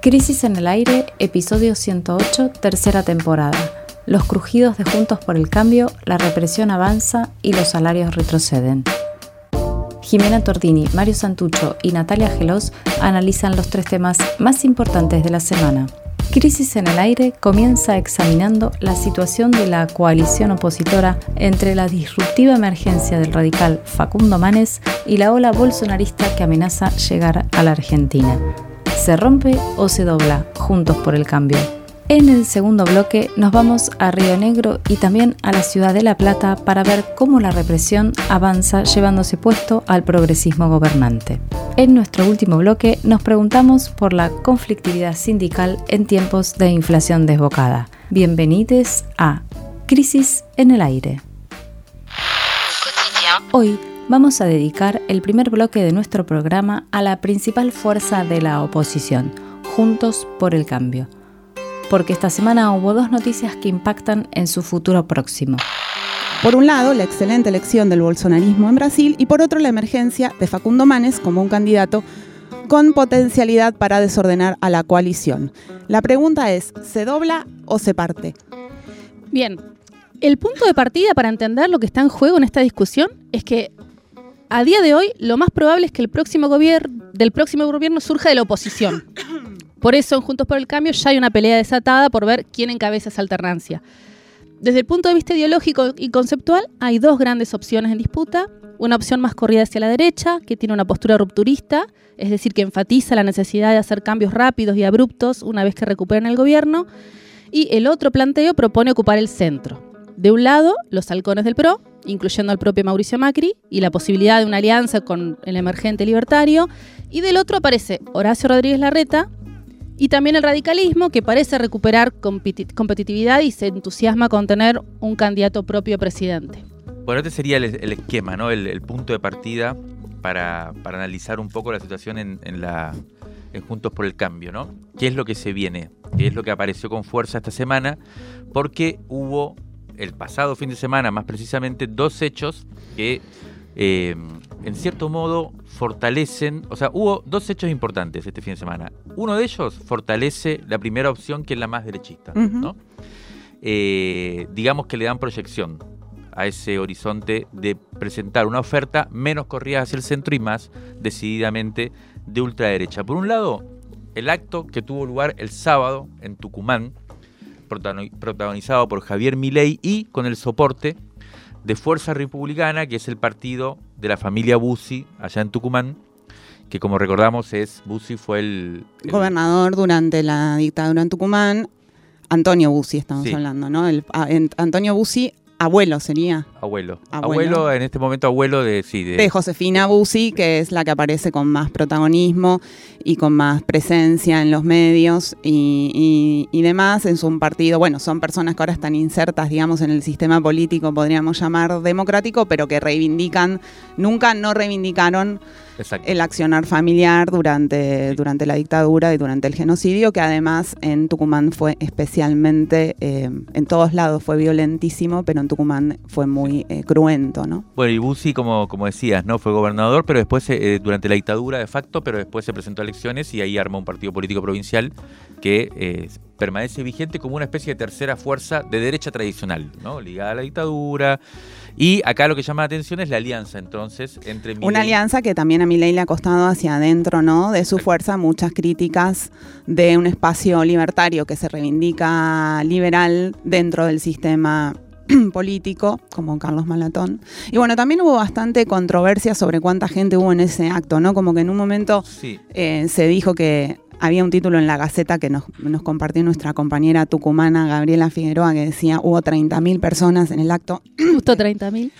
Crisis en el aire, episodio 108, tercera temporada. Los crujidos de Juntos por el Cambio, la represión avanza y los salarios retroceden. Jimena Tordini, Mario Santucho y Natalia Gelos analizan los tres temas más importantes de la semana. Crisis en el aire comienza examinando la situación de la coalición opositora entre la disruptiva emergencia del radical Facundo Manes y la ola bolsonarista que amenaza llegar a la Argentina. ¿Se rompe o se dobla? Juntos por el cambio. En el segundo bloque nos vamos a Río Negro y también a la ciudad de La Plata para ver cómo la represión avanza llevándose puesto al progresismo gobernante. En nuestro último bloque nos preguntamos por la conflictividad sindical en tiempos de inflación desbocada. Bienvenidos a Crisis en el Aire. Hoy vamos a dedicar el primer bloque de nuestro programa a la principal fuerza de la oposición, Juntos por el Cambio porque esta semana hubo dos noticias que impactan en su futuro próximo. Por un lado, la excelente elección del bolsonarismo en Brasil y por otro, la emergencia de Facundo Manes como un candidato con potencialidad para desordenar a la coalición. La pregunta es, ¿se dobla o se parte? Bien, el punto de partida para entender lo que está en juego en esta discusión es que a día de hoy lo más probable es que el próximo gobierno del próximo gobierno surja de la oposición. Por eso, en Juntos por el Cambio ya hay una pelea desatada por ver quién encabeza esa alternancia. Desde el punto de vista ideológico y conceptual, hay dos grandes opciones en disputa. Una opción más corrida hacia la derecha, que tiene una postura rupturista, es decir, que enfatiza la necesidad de hacer cambios rápidos y abruptos una vez que recuperen el gobierno. Y el otro planteo propone ocupar el centro. De un lado, los halcones del PRO, incluyendo al propio Mauricio Macri, y la posibilidad de una alianza con el emergente libertario. Y del otro aparece Horacio Rodríguez Larreta, y también el radicalismo, que parece recuperar competitividad y se entusiasma con tener un candidato propio presidente. Bueno, este sería el, esquema, ¿no? El, punto de partida para, analizar un poco la situación en, la, Juntos por el Cambio, ¿no? ¿Qué es lo que se viene? ¿Qué es lo que apareció con fuerza esta semana? Porque hubo el pasado fin de semana, más precisamente, dos hechos que eh, en cierto modo fortalecen, o sea, hubo dos hechos importantes este fin de semana. Uno de ellos fortalece la primera opción, que es la más derechista, ¿no? Eh, digamos que le dan proyección a ese horizonte de presentar una oferta menos corrida hacia el centro y más decididamente de ultraderecha. Por un lado, el acto que tuvo lugar el sábado en Tucumán, protagonizado por Javier Milei y con el soporte de Fuerza Republicana, que es el partido de la familia Bussi allá en Tucumán, que como recordamos es Bussi fue el, gobernador durante la dictadura en Tucumán. Antonio Bussi estamos hablando, ¿no? El, Antonio Bussi Abuelo sería. Abuelo. abuelo. en este momento abuelo de, sí, de... Josefina Bussi, que es la que aparece con más protagonismo y con más presencia en los medios y, demás. Es un partido, bueno, son personas que ahora están insertas, digamos, en el sistema político, podríamos llamar democrático, pero que reivindican, nunca no reivindicaron el accionar familiar durante, durante la dictadura y durante el genocidio, que además en Tucumán fue especialmente, eh, en todos lados fue violentísimo, pero en Tucumán fue muy eh, cruento, ¿no? Bueno, y Bussi, como, como decías, ¿no? Fue gobernador, pero después, eh, durante la dictadura de facto, pero después se presentó a elecciones y ahí armó un partido político provincial que permanece vigente como una especie de tercera fuerza de derecha tradicional, ¿no? Ligada a la dictadura, y acá lo que llama la atención es la alianza, entonces, entre Una alianza que también a Milei le ha costado hacia adentro, ¿no? De su fuerza muchas críticas de un espacio libertario que se reivindica liberal dentro del sistema político, como Carlos Malatón. Y bueno, también hubo bastante controversia sobre cuánta gente hubo en ese acto, ¿no? Como que en un momento eh, se dijo que había un título en la Gaceta que nos, compartió nuestra compañera tucumana Gabriela Figueroa que decía hubo 30.000 personas en el acto. Justo 30.000.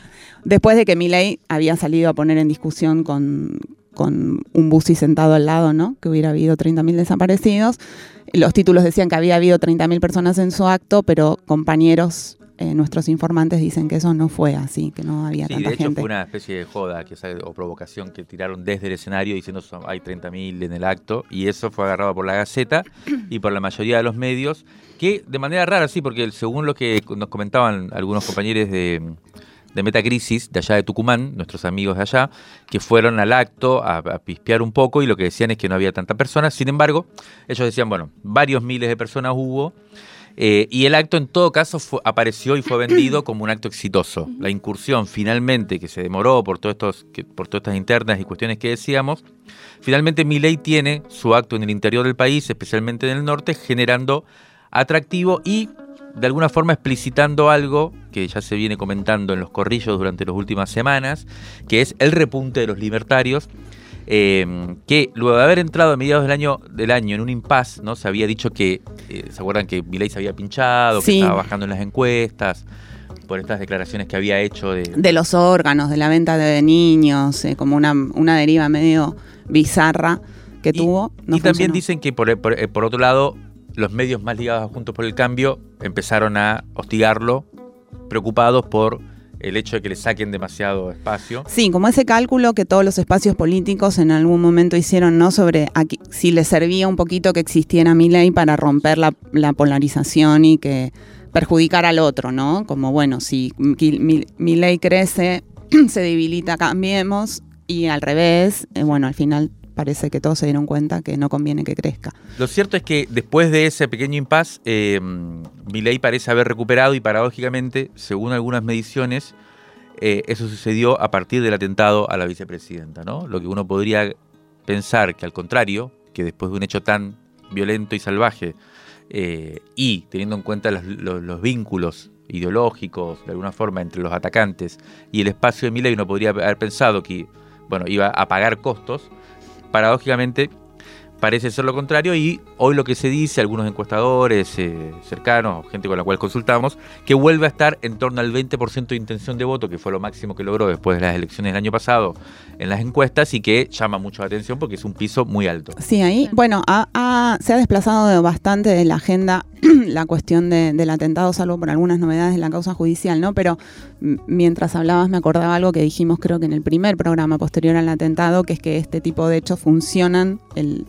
Después de que Milei había salido a poner en discusión con, con un busi sentado al lado, ¿no? Que hubiera habido 30.000 desaparecidos. Los títulos decían que había habido 30.000 personas en su acto, pero compañeros eh, nuestros informantes dicen que eso no fue así, que no había tanta de hecho fue una especie de joda que, o provocación que tiraron desde el escenario diciendo que hay 30.000 en el acto y eso fue agarrado por la Gaceta y por la mayoría de los medios, que de manera rara, sí, porque según lo que nos comentaban algunos compañeros de, de Metacrisis, de allá de Tucumán, nuestros amigos de allá, que fueron al acto a, a pispear un poco y lo que decían es que no había tantas personas. Sin embargo, ellos decían, bueno, varios miles de personas hubo. Eh, y el acto en todo caso apareció y fue vendido como un acto exitoso. La incursión finalmente, que se demoró por, todos estos, por todas estas internas y cuestiones que decíamos, finalmente Milei tiene su acto en el interior del país, especialmente en el norte, generando atractivo y de alguna forma explicitando algo que ya se viene comentando en los corrillos durante las últimas semanas, que es el repunte de los libertarios Em, que luego de haber entrado a mediados del año, del año en un impasse, ¿no? Se había dicho que, eh, ¿se acuerdan que Milei se había pinchado, que estaba bajando en las encuestas? por estas declaraciones que había hecho de... De los órganos, de la venta de niños, eh, como una, una deriva medio bizarra que tuvo. y también dicen que por, por, por, otro lado, los medios más ligados a Juntos por el Cambio empezaron a hostigarlo, preocupados por el hecho de que le saquen demasiado espacio. Sí, como ese cálculo que todos los espacios políticos en algún momento hicieron, ¿no? Sobre si le servía un poquito que existiera mi ley para romper la, polarización y que perjudicar al otro, ¿no? Como, bueno, si mi, ley crece, se debilita, cambiemos, y al revés, eh, bueno, al final parece que todos se dieron cuenta que no conviene que crezca. Lo cierto es que después de ese pequeño impasse, eh, Milei parece haber recuperado y paradójicamente, según algunas mediciones, eh, eso sucedió a partir del atentado a la vicepresidenta, ¿no? Lo que uno podría pensar que al contrario, que después de un hecho tan violento y salvaje, eh, y teniendo en cuenta los, vínculos ideológicos, de alguna forma, entre los atacantes y el espacio de Milei, uno podría haber pensado que bueno, iba a pagar costos, paradójicamente parece ser lo contrario y hoy lo que se dice, algunos encuestadores eh, cercanos, gente con la cual consultamos, que vuelve a estar en torno al 20% de intención de voto, que fue lo máximo que logró después de las elecciones del año pasado en las encuestas y que llama mucho la atención porque es un piso muy alto. Sí, ahí, bueno, se ha desplazado bastante de la agenda la cuestión del atentado, salvo por algunas novedades en la causa judicial, ¿no? Pero mientras hablabas me acordaba algo que dijimos creo que en el primer programa posterior al atentado, que es que este tipo de hechos funcionan, el,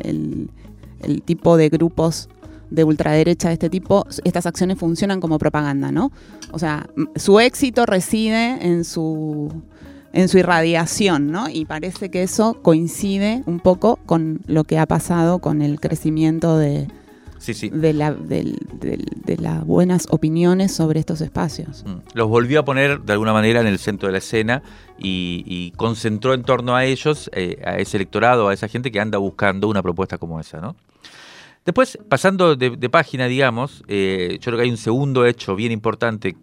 tipo de grupos de ultraderecha de este tipo, estas acciones funcionan como propaganda, ¿no? O sea, su éxito reside en su en su irradiación, ¿no? Y parece que eso coincide un poco con lo que ha pasado con el crecimiento de, de, la, de, las buenas opiniones sobre estos espacios. Mm. Los volvió a poner de alguna manera en el centro de la escena y, concentró en torno a ellos, eh, a ese electorado, a esa gente que anda buscando una propuesta como esa, ¿no? Después, pasando de, página, digamos, eh, yo creo que hay un segundo hecho bien importante,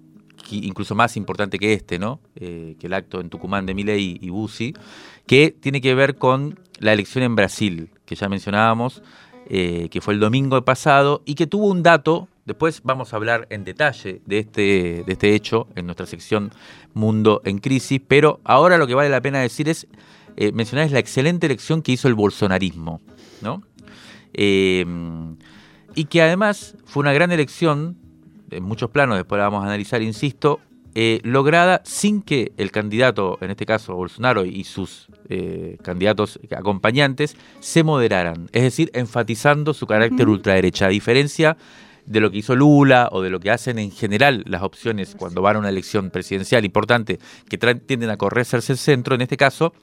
incluso más importante que este, ¿no? Eh, que el acto en Tucumán de Milei y Bussi, que tiene que ver con la elección en Brasil, que ya mencionábamos, eh, que fue el domingo pasado y que tuvo un dato, después vamos a hablar en detalle de este, de este hecho en nuestra sección Mundo en Crisis, pero ahora lo que vale la pena decir es, eh, mencionar es la excelente elección que hizo el bolsonarismo, ¿no? Eh, y que además fue una gran elección, en muchos planos, después la vamos a analizar, insisto, eh, lograda sin que el candidato, en este caso Bolsonaro y sus eh, candidatos acompañantes, se moderaran, es decir, enfatizando su carácter ultraderecha, a diferencia de lo que hizo Lula o de lo que hacen en general las opciones cuando van a una elección presidencial importante que tienden a correrse el centro, en este caso,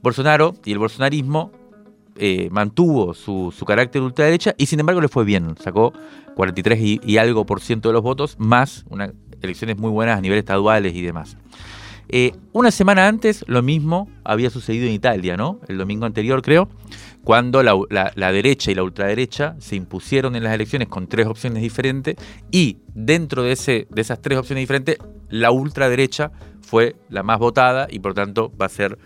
Bolsonaro y el bolsonarismo eh, mantuvo su, carácter ultraderecha y sin embargo le fue bien, sacó 43 y, y, algo por ciento de los votos, más una elecciones muy buenas a nivel estaduales y demás. Eh, una semana antes, lo mismo había sucedido en Italia, ¿no? El domingo anterior, creo, cuando la, derecha y la ultraderecha se impusieron en las elecciones con tres opciones diferentes y dentro de, esas tres opciones diferentes, la ultraderecha fue la más votada y por tanto va a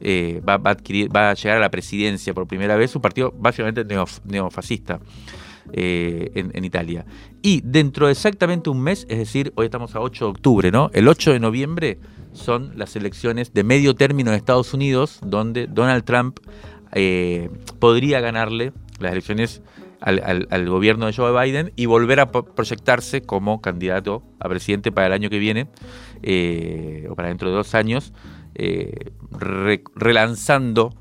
eh, llegar a la presidencia por primera vez, un partido básicamente neofascista. Eh, en, Italia. Y dentro de exactamente un mes, es decir, hoy estamos a 8 de octubre, ¿no? El 8 de noviembre son las elecciones de medio término de Estados Unidos, donde Donald Trump eh, podría ganarle las elecciones al, gobierno de Joe Biden y volver a proyectarse como candidato a presidente para el año que viene, eh, o para dentro de dos años, relanzando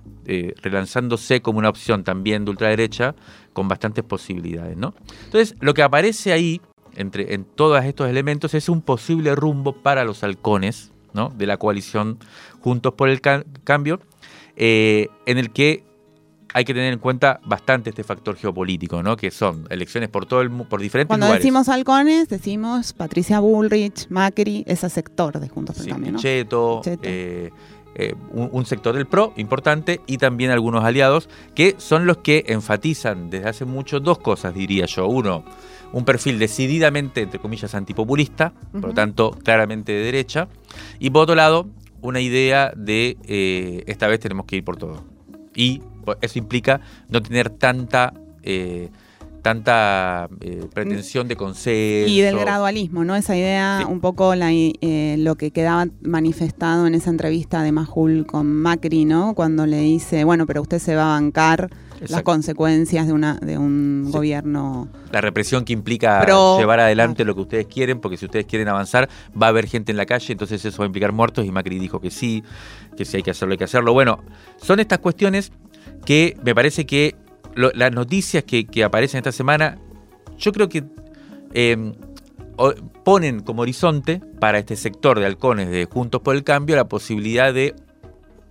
relanzándose como una opción también de ultraderecha con bastantes posibilidades, ¿no? Entonces, lo que aparece ahí, entre, en todos estos elementos, es un posible rumbo para los halcones, ¿no? de la coalición Juntos por el Cambio, eh, en el que hay que tener en cuenta bastante este factor geopolítico, ¿no? Que son elecciones por todo el por diferentes Cuando lugares. Decimos halcones, decimos Patricia Bullrich, Macri, ese sector de Juntos por el Cambio, ¿no? Cheto, eh, eh, un, sector del PRO importante y también algunos aliados que son los que enfatizan desde hace mucho dos cosas, diría yo. Uno, un perfil decididamente, entre comillas, antipopulista, por lo tanto, claramente de derecha. Y por otro lado, una idea de eh, esta vez tenemos que ir por todo. Y pues, eso implica no tener tanta eh, tanta eh, pretensión de consenso. Y del gradualismo, ¿no? Esa idea, un poco eh, lo que quedaba manifestado en esa entrevista de Majul con Macri, ¿no? Cuando le dice, bueno, pero usted se va a bancar las consecuencias de una de un gobierno. La represión que implica llevar adelante lo que ustedes quieren, porque si ustedes quieren avanzar, va a haber gente en la calle, entonces eso va a implicar muertos, y Macri dijo que sí, que si hay que hacerlo, hay que hacerlo. Bueno, son estas cuestiones que me parece que las noticias que, aparecen esta semana, yo creo que em, ponen como horizonte para este sector de halcones de Juntos por el Cambio la posibilidad de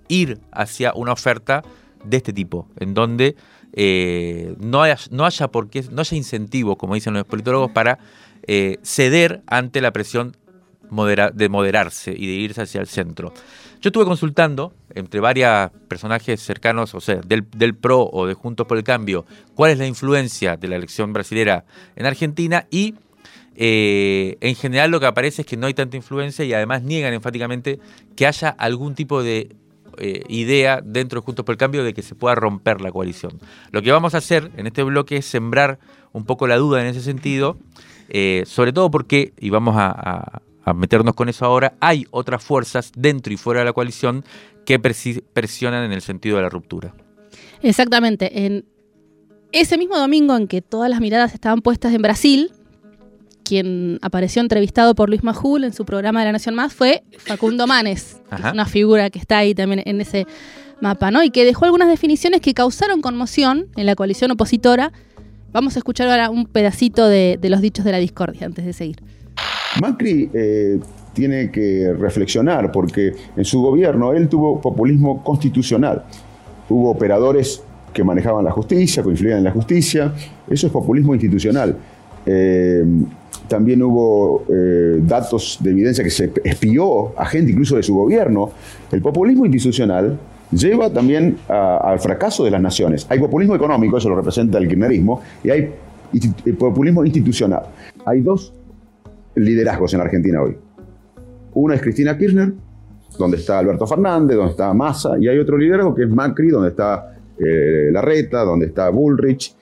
ir hacia una oferta de este tipo, en donde eh, no, haya, no haya por no haya incentivo, como dicen los politólogos, para eh, ceder ante la presión de moderarse y de irse hacia el centro. Yo estuve consultando entre varios personajes cercanos, o sea, del, PRO o de Juntos por el Cambio, cuál es la influencia de la elección brasilera en Argentina y eh, en general lo que aparece es que no hay tanta influencia y además niegan enfáticamente que haya algún tipo de eh, idea dentro de Juntos por el Cambio de que se pueda romper la coalición. Lo que vamos a hacer en este bloque es sembrar un poco la duda en ese sentido, eh, sobre todo porque, y vamos a meternos con eso ahora, hay otras fuerzas dentro y fuera de la coalición que presionan en el sentido de la ruptura. Exactamente. En ese mismo domingo en que todas las miradas estaban puestas en Brasil, quien apareció entrevistado por Luis Majul en su programa de La Nación Más fue Facundo Manes, una figura que está ahí también en ese mapa, ¿no? Y que dejó algunas definiciones que causaron conmoción en la coalición opositora. Vamos a escuchar ahora un pedacito de los dichos de la discordia antes de seguir. Macri eh, tiene que reflexionar porque en su gobierno él tuvo populismo constitucional. Hubo operadores que manejaban la justicia, que influían en la justicia. Eso es populismo institucional. Eh, también hubo eh, datos de evidencia que se espió a gente incluso de su gobierno. El populismo institucional lleva también al fracaso de las naciones. Hay populismo económico, eso lo representa el kirchnerismo, y hay populismo institucional. Hay dos liderazgos en Argentina hoy. Una es Cristina Kirchner, donde está Alberto Fernández, donde está Massa, y hay otro liderazgo que es Macri, donde está eh, Larreta, donde está Bullrich.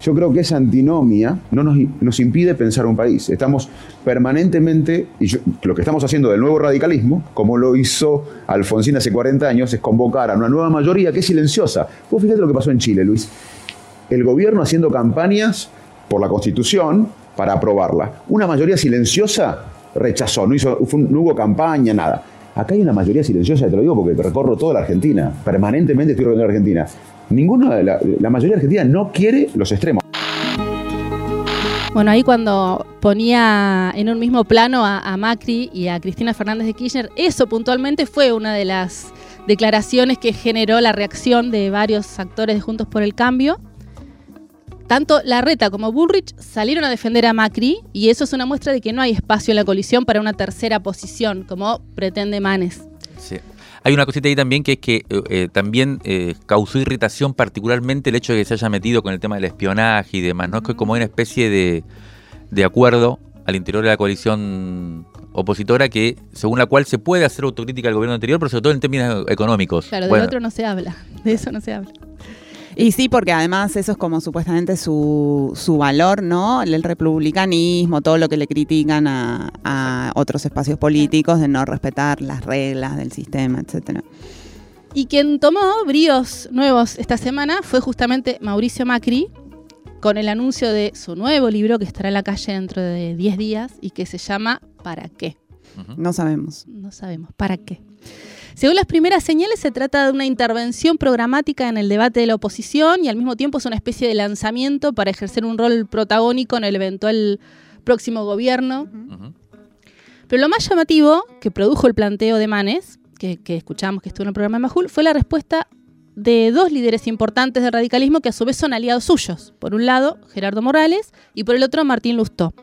Yo creo que esa antinomia no nos, impide pensar un país. Estamos permanentemente, y lo que estamos haciendo del nuevo radicalismo, como lo hizo Alfonsín hace 40 años, es convocar a una nueva mayoría que es silenciosa. Vos fíjate lo que pasó en Chile, Luis. El gobierno haciendo campañas por la Constitución, para aprobarla. Una mayoría silenciosa rechazó, no, hizo, no hubo campaña, nada. Acá hay una mayoría silenciosa, te lo digo porque recorro toda la Argentina, permanentemente estoy recorriendo la Argentina. Ninguna, la, la mayoría argentina no quiere los extremos. Bueno, ahí cuando ponía en un mismo plano a, a, Macri y a Cristina Fernández de Kirchner, eso puntualmente fue una de las declaraciones que generó la reacción de varios actores de Juntos por el Cambio. Tanto Larreta como Bullrich salieron a defender a Macri y eso es una muestra de que no hay espacio en la coalición para una tercera posición, como pretende Manes. Sí. Hay una cosita ahí también que es que eh, eh, también eh, causó irritación particularmente el hecho de que se haya metido con el tema del espionaje y demás, ¿no? Es que como una especie de, de acuerdo al interior de la coalición opositora que según la cual se puede hacer autocrítica al gobierno anterior, pero sobre todo en términos económicos. Claro, de otro no se habla, de eso no se habla. Y sí, porque además eso es como supuestamente su, su valor, ¿no? El republicanismo, todo lo que le critican a, a otros espacios políticos de no respetar las reglas del sistema, etcétera. Y quien tomó bríos nuevos esta semana fue justamente Mauricio Macri, con el anuncio de su nuevo libro que estará en la calle dentro de 10 días y que se llama ¿Para qué? No sabemos. No sabemos. ¿Para qué? Según las primeras señales, se trata de una intervención programática en el debate de la oposición y al mismo tiempo es una especie de lanzamiento para ejercer un rol protagónico en el eventual próximo gobierno. Pero lo más llamativo que produjo el planteo de Manes, que, que escuchamos que estuvo en el programa de Majul, fue la respuesta de dos líderes importantes del radicalismo que a su vez son aliados suyos. Por un lado, Gerardo Morales y por el otro, Martín Lustó.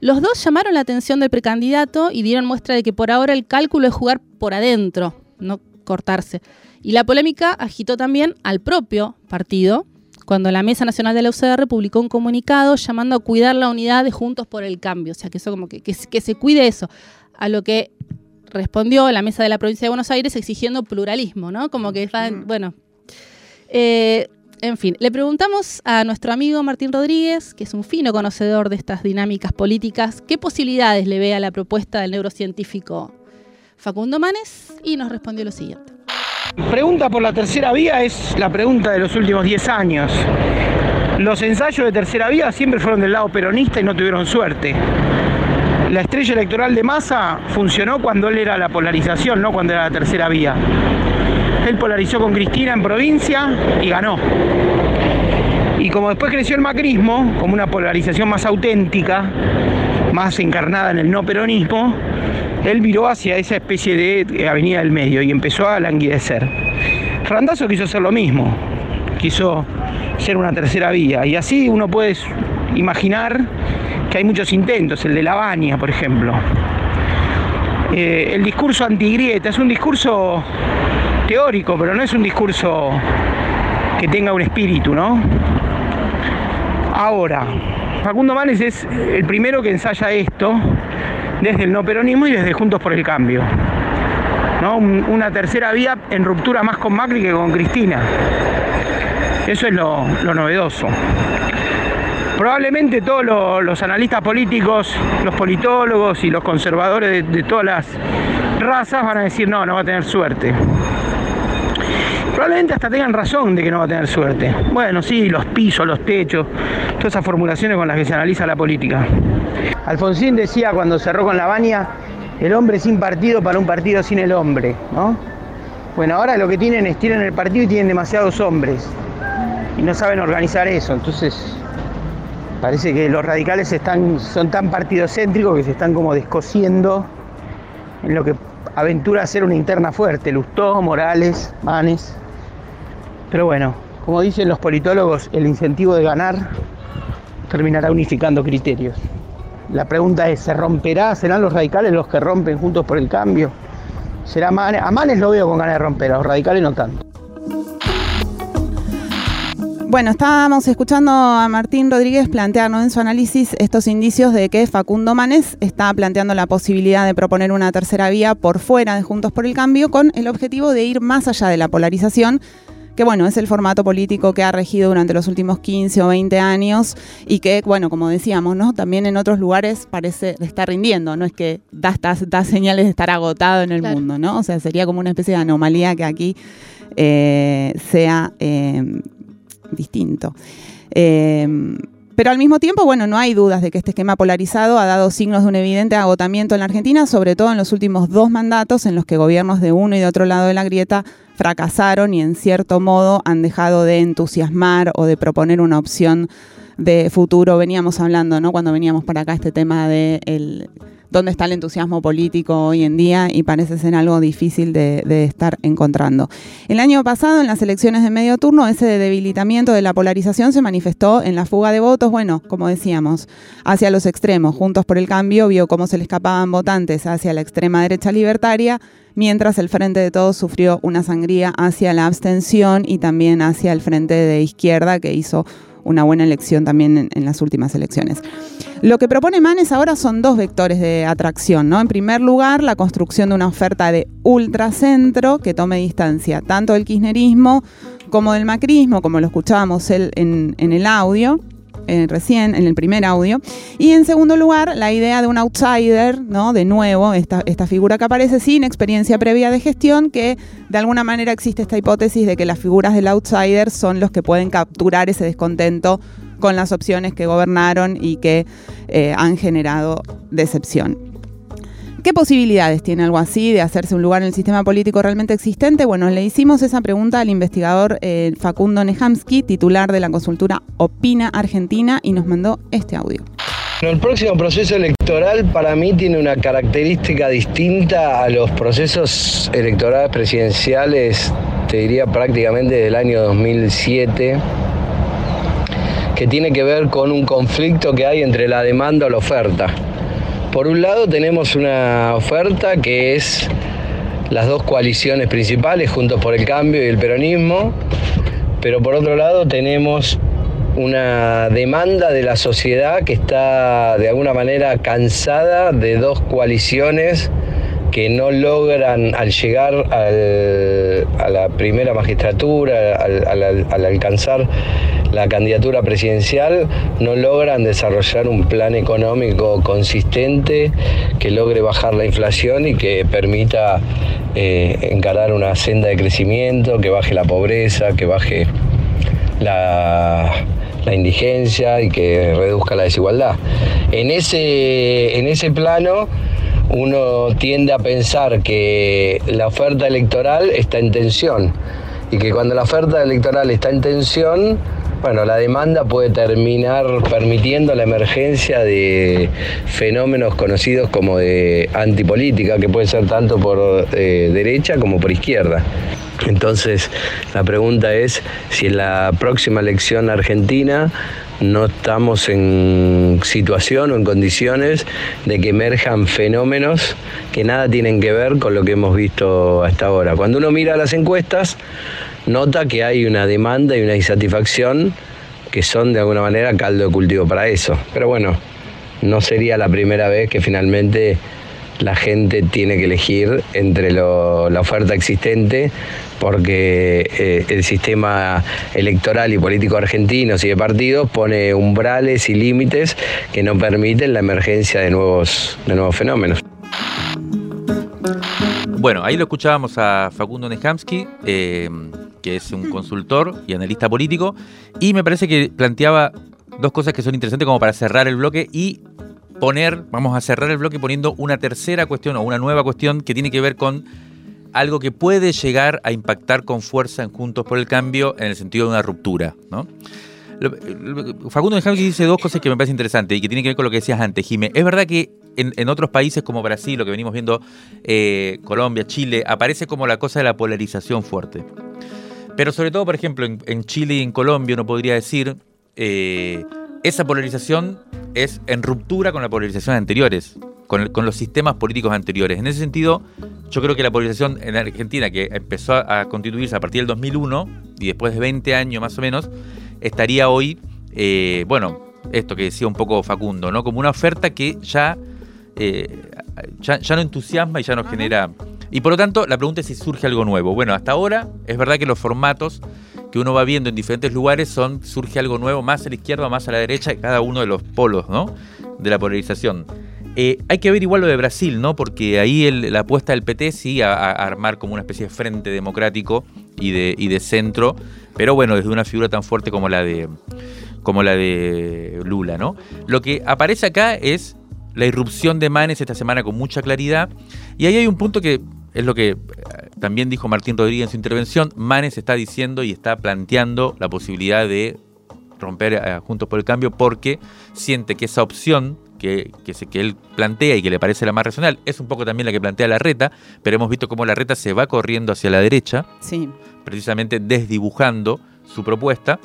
Los dos llamaron la atención del precandidato y dieron muestra de que por ahora el cálculo es jugar por adentro, no cortarse. Y la polémica agitó también al propio partido, cuando la Mesa Nacional de la UCR publicó un comunicado llamando a cuidar la unidad de Juntos por el Cambio. O sea, que eso como que, que, se cuide eso. A lo que respondió la Mesa de la Provincia de Buenos Aires exigiendo pluralismo, ¿no? Como que, bueno, eh, en fin, le preguntamos a nuestro amigo Martín Rodríguez, que es un fino conocedor de estas dinámicas políticas, qué posibilidades le ve a la propuesta del neurocientífico Facundo Manes y nos respondió lo siguiente. Pregunta por la tercera vía es la pregunta de los últimos 10 años. Los ensayos de tercera vía siempre fueron del lado peronista y no tuvieron suerte. La estrella electoral de Massa funcionó cuando él era la polarización, no cuando era la tercera vía. Él polarizó con Cristina en provincia y ganó. Y como después creció el macrismo, como una polarización más auténtica, más encarnada en el no peronismo, él viró hacia esa especie de avenida del medio y empezó a languidecer. Randazo quiso hacer lo mismo, quiso ser una tercera vía y así uno puede imaginar que hay muchos intentos, el de La Baña, por ejemplo. Eh, el discurso antigrieta es un discurso teórico, pero no es un discurso que tenga un espíritu, ¿no? Ahora, Facundo Manes es el primero que ensaya esto desde el no peronismo y desde Juntos por el Cambio. ¿no? Una tercera vía en ruptura más con Macri que con Cristina. Eso es lo, novedoso. Probablemente todos los, analistas políticos, los politólogos y los conservadores de todas las razas van a decir no, no va a tener suerte. Probablemente hasta tengan razón de que no va a tener suerte. Bueno, sí, los pisos, los techos, todas esas formulaciones con las que se analiza la política. Alfonsín decía cuando cerró con la baña, el hombre sin partido para un partido sin el hombre, ¿no? Bueno, ahora lo que tienen es tienen el partido y tienen demasiados hombres y no saben organizar eso, entonces parece que los radicales están, son tan partidocéntricos que se están como descosiendo en lo que aventura ser una interna fuerte, Lustó, Morales, Manes. Pero bueno, como dicen los politólogos, el incentivo de ganar terminará unificando criterios. La pregunta es, ¿se romperá? ¿Serán los radicales los que rompen juntos por el cambio? ¿Será Manes? A Manes lo veo con ganas de romper, a los radicales no tanto. Bueno, estábamos escuchando a Martín Rodríguez plantearnos en su análisis estos indicios de que Facundo Manes está planteando la posibilidad de proponer una tercera vía por fuera de Juntos por el Cambio con el objetivo de ir más allá de la polarización que bueno, es el formato político que ha regido durante los últimos 15 o 20 años y que, bueno, como decíamos, ¿no? También en otros lugares parece estar rindiendo, no es que da, da, señales de estar agotado en el mundo, ¿no? O sea, sería como una especie de anomalía que aquí eh, sea eh, distinto. Eh, pero al mismo tiempo, bueno, no hay dudas de que este esquema polarizado ha dado signos de un evidente agotamiento en la Argentina, sobre todo en los últimos dos mandatos en los que gobiernos de uno y de otro lado de la grieta fracasaron y en cierto modo han dejado de entusiasmar o de proponer una opción de futuro. Veníamos hablando, ¿no? Cuando veníamos para acá este tema de el dónde está el entusiasmo político hoy en día y parece ser algo difícil de, estar encontrando. El año pasado, en las elecciones de medio turno, ese debilitamiento de la polarización se manifestó en la fuga de votos, bueno, como decíamos, hacia los extremos. Juntos por el Cambio vio cómo se le escapaban votantes hacia la extrema derecha libertaria, mientras el Frente de Todos sufrió una sangría hacia la abstención y también hacia el Frente de Izquierda, que hizo una buena elección también en, las últimas elecciones. Lo que propone Manes ahora son dos vectores de atracción, ¿no? En primer lugar, la construcción de una oferta de ultracentro que tome distancia tanto del kirchnerismo como del macrismo, como lo escuchábamos en el audio, eh, recién en el primer audio. Y en segundo lugar, la idea de un outsider, ¿no? De nuevo, esta, esta figura que aparece sin experiencia previa de gestión, que de alguna manera existe esta hipótesis de que las figuras del outsider son los que pueden capturar ese descontento con las opciones que gobernaron y que eh, han generado decepción. ¿Qué posibilidades tiene algo así de hacerse un lugar en el sistema político realmente existente? Bueno, le hicimos esa pregunta al investigador eh, Facundo Nehamsky, titular de la consultora Opina Argentina, y nos mandó este audio. El próximo proceso electoral para mí tiene una característica distinta a los procesos electorales presidenciales, te diría prácticamente del año 2007, que tiene que ver con un conflicto que hay entre la demanda y la oferta. Por un lado tenemos una oferta que es las dos coaliciones principales, Juntos por el Cambio y el Peronismo, pero por otro lado tenemos una demanda de la sociedad que está de alguna manera cansada de dos coaliciones que no logran al llegar a la primera magistratura, al, alcanzar la candidatura presidencial, no logran desarrollar un plan económico consistente que logre bajar la inflación y que permita eh, encarar una senda de crecimiento, que baje la pobreza, que baje la, indigencia y que reduzca la desigualdad. En ese, en ese plano uno tiende a pensar que la oferta electoral está en tensión y que cuando la oferta electoral está en tensión, bueno, la demanda puede terminar permitiendo la emergencia de fenómenos conocidos como de antipolítica, que puede ser tanto por eh, derecha como por izquierda. Entonces, la pregunta es si en la próxima elección argentina no estamos en situación o en condiciones de que emerjan fenómenos que nada tienen que ver con lo que hemos visto hasta ahora. Cuando uno mira las encuestas, nota que hay una demanda y una insatisfacción que son de alguna manera caldo de cultivo para eso. Pero bueno, no sería la primera vez que finalmente la gente tiene que elegir entre la oferta existente porque eh, el sistema electoral y político argentino y de partidos pone umbrales y límites que no permiten la emergencia de nuevos, fenómenos. Bueno, ahí lo escuchábamos a Facundo Nehamsky, eh, que es un consultor y analista político, y me parece que planteaba dos cosas que son interesantes como para cerrar el bloque y poner, vamos a cerrar el bloque poniendo una tercera cuestión o una nueva cuestión que tiene que ver con algo que puede llegar a impactar con fuerza en Juntos por el Cambio en el sentido de una ruptura. ¿no? Facundo Jaime dice dos cosas que me parecen interesantes y que tienen que ver con lo que decías antes, Jimé. Es verdad que en, otros países como Brasil, lo que venimos viendo, eh, Colombia, Chile, aparece como la cosa de la polarización fuerte. Pero sobre todo, por ejemplo, en, Chile y en Colombia uno podría decir, eh, esa polarización es en ruptura con la polarización anteriores, con, con, los sistemas políticos anteriores. En ese sentido, yo creo que la polarización en Argentina, que empezó a, constituirse a partir del 2001 y después de 20 años más o menos, estaría hoy, eh, bueno, esto que decía un poco Facundo, ¿no? Como una oferta que ya, eh, ya, no entusiasma y ya no genera... Y por lo tanto, la pregunta es si surge algo nuevo. Bueno, hasta ahora es verdad que los formatos que uno va viendo en diferentes lugares son surge algo nuevo más a la izquierda más a la derecha, cada uno de los polos ¿no? de la polarización. Eh, hay que ver igual lo de Brasil, ¿no? Porque ahí la apuesta del PT sí a, armar como una especie de frente democrático y de, y de centro, pero bueno, desde una figura tan fuerte como la de como la de Lula, ¿no? Lo que aparece acá es la irrupción de Manes esta semana con mucha claridad. Y ahí hay un punto que es lo que también dijo Martín Rodríguez en su intervención, Manes está diciendo y está planteando la posibilidad de romper eh, Juntos por el Cambio porque siente que esa opción que, que, que, él plantea y que le parece la más racional es un poco también la que plantea la reta, pero hemos visto cómo la reta se va corriendo hacia la derecha, sí. precisamente desdibujando su propuesta.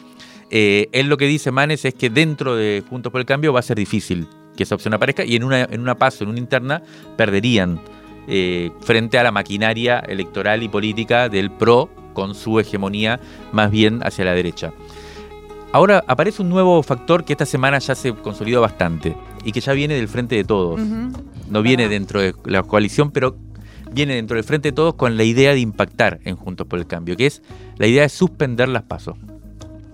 Eh, él lo que dice Manes es que dentro de Juntos por el Cambio va a ser difícil que esa opción aparezca y en una, en una paso, en una interna, perderían eh, frente a la maquinaria electoral y política del PRO con su hegemonía más bien hacia la derecha. Ahora aparece un nuevo factor que esta semana ya se consolidó bastante y que ya viene del frente de todos. No viene dentro de la coalición, pero viene dentro del frente de todos con la idea de impactar en Juntos por el Cambio, que es la idea de suspender las pasos.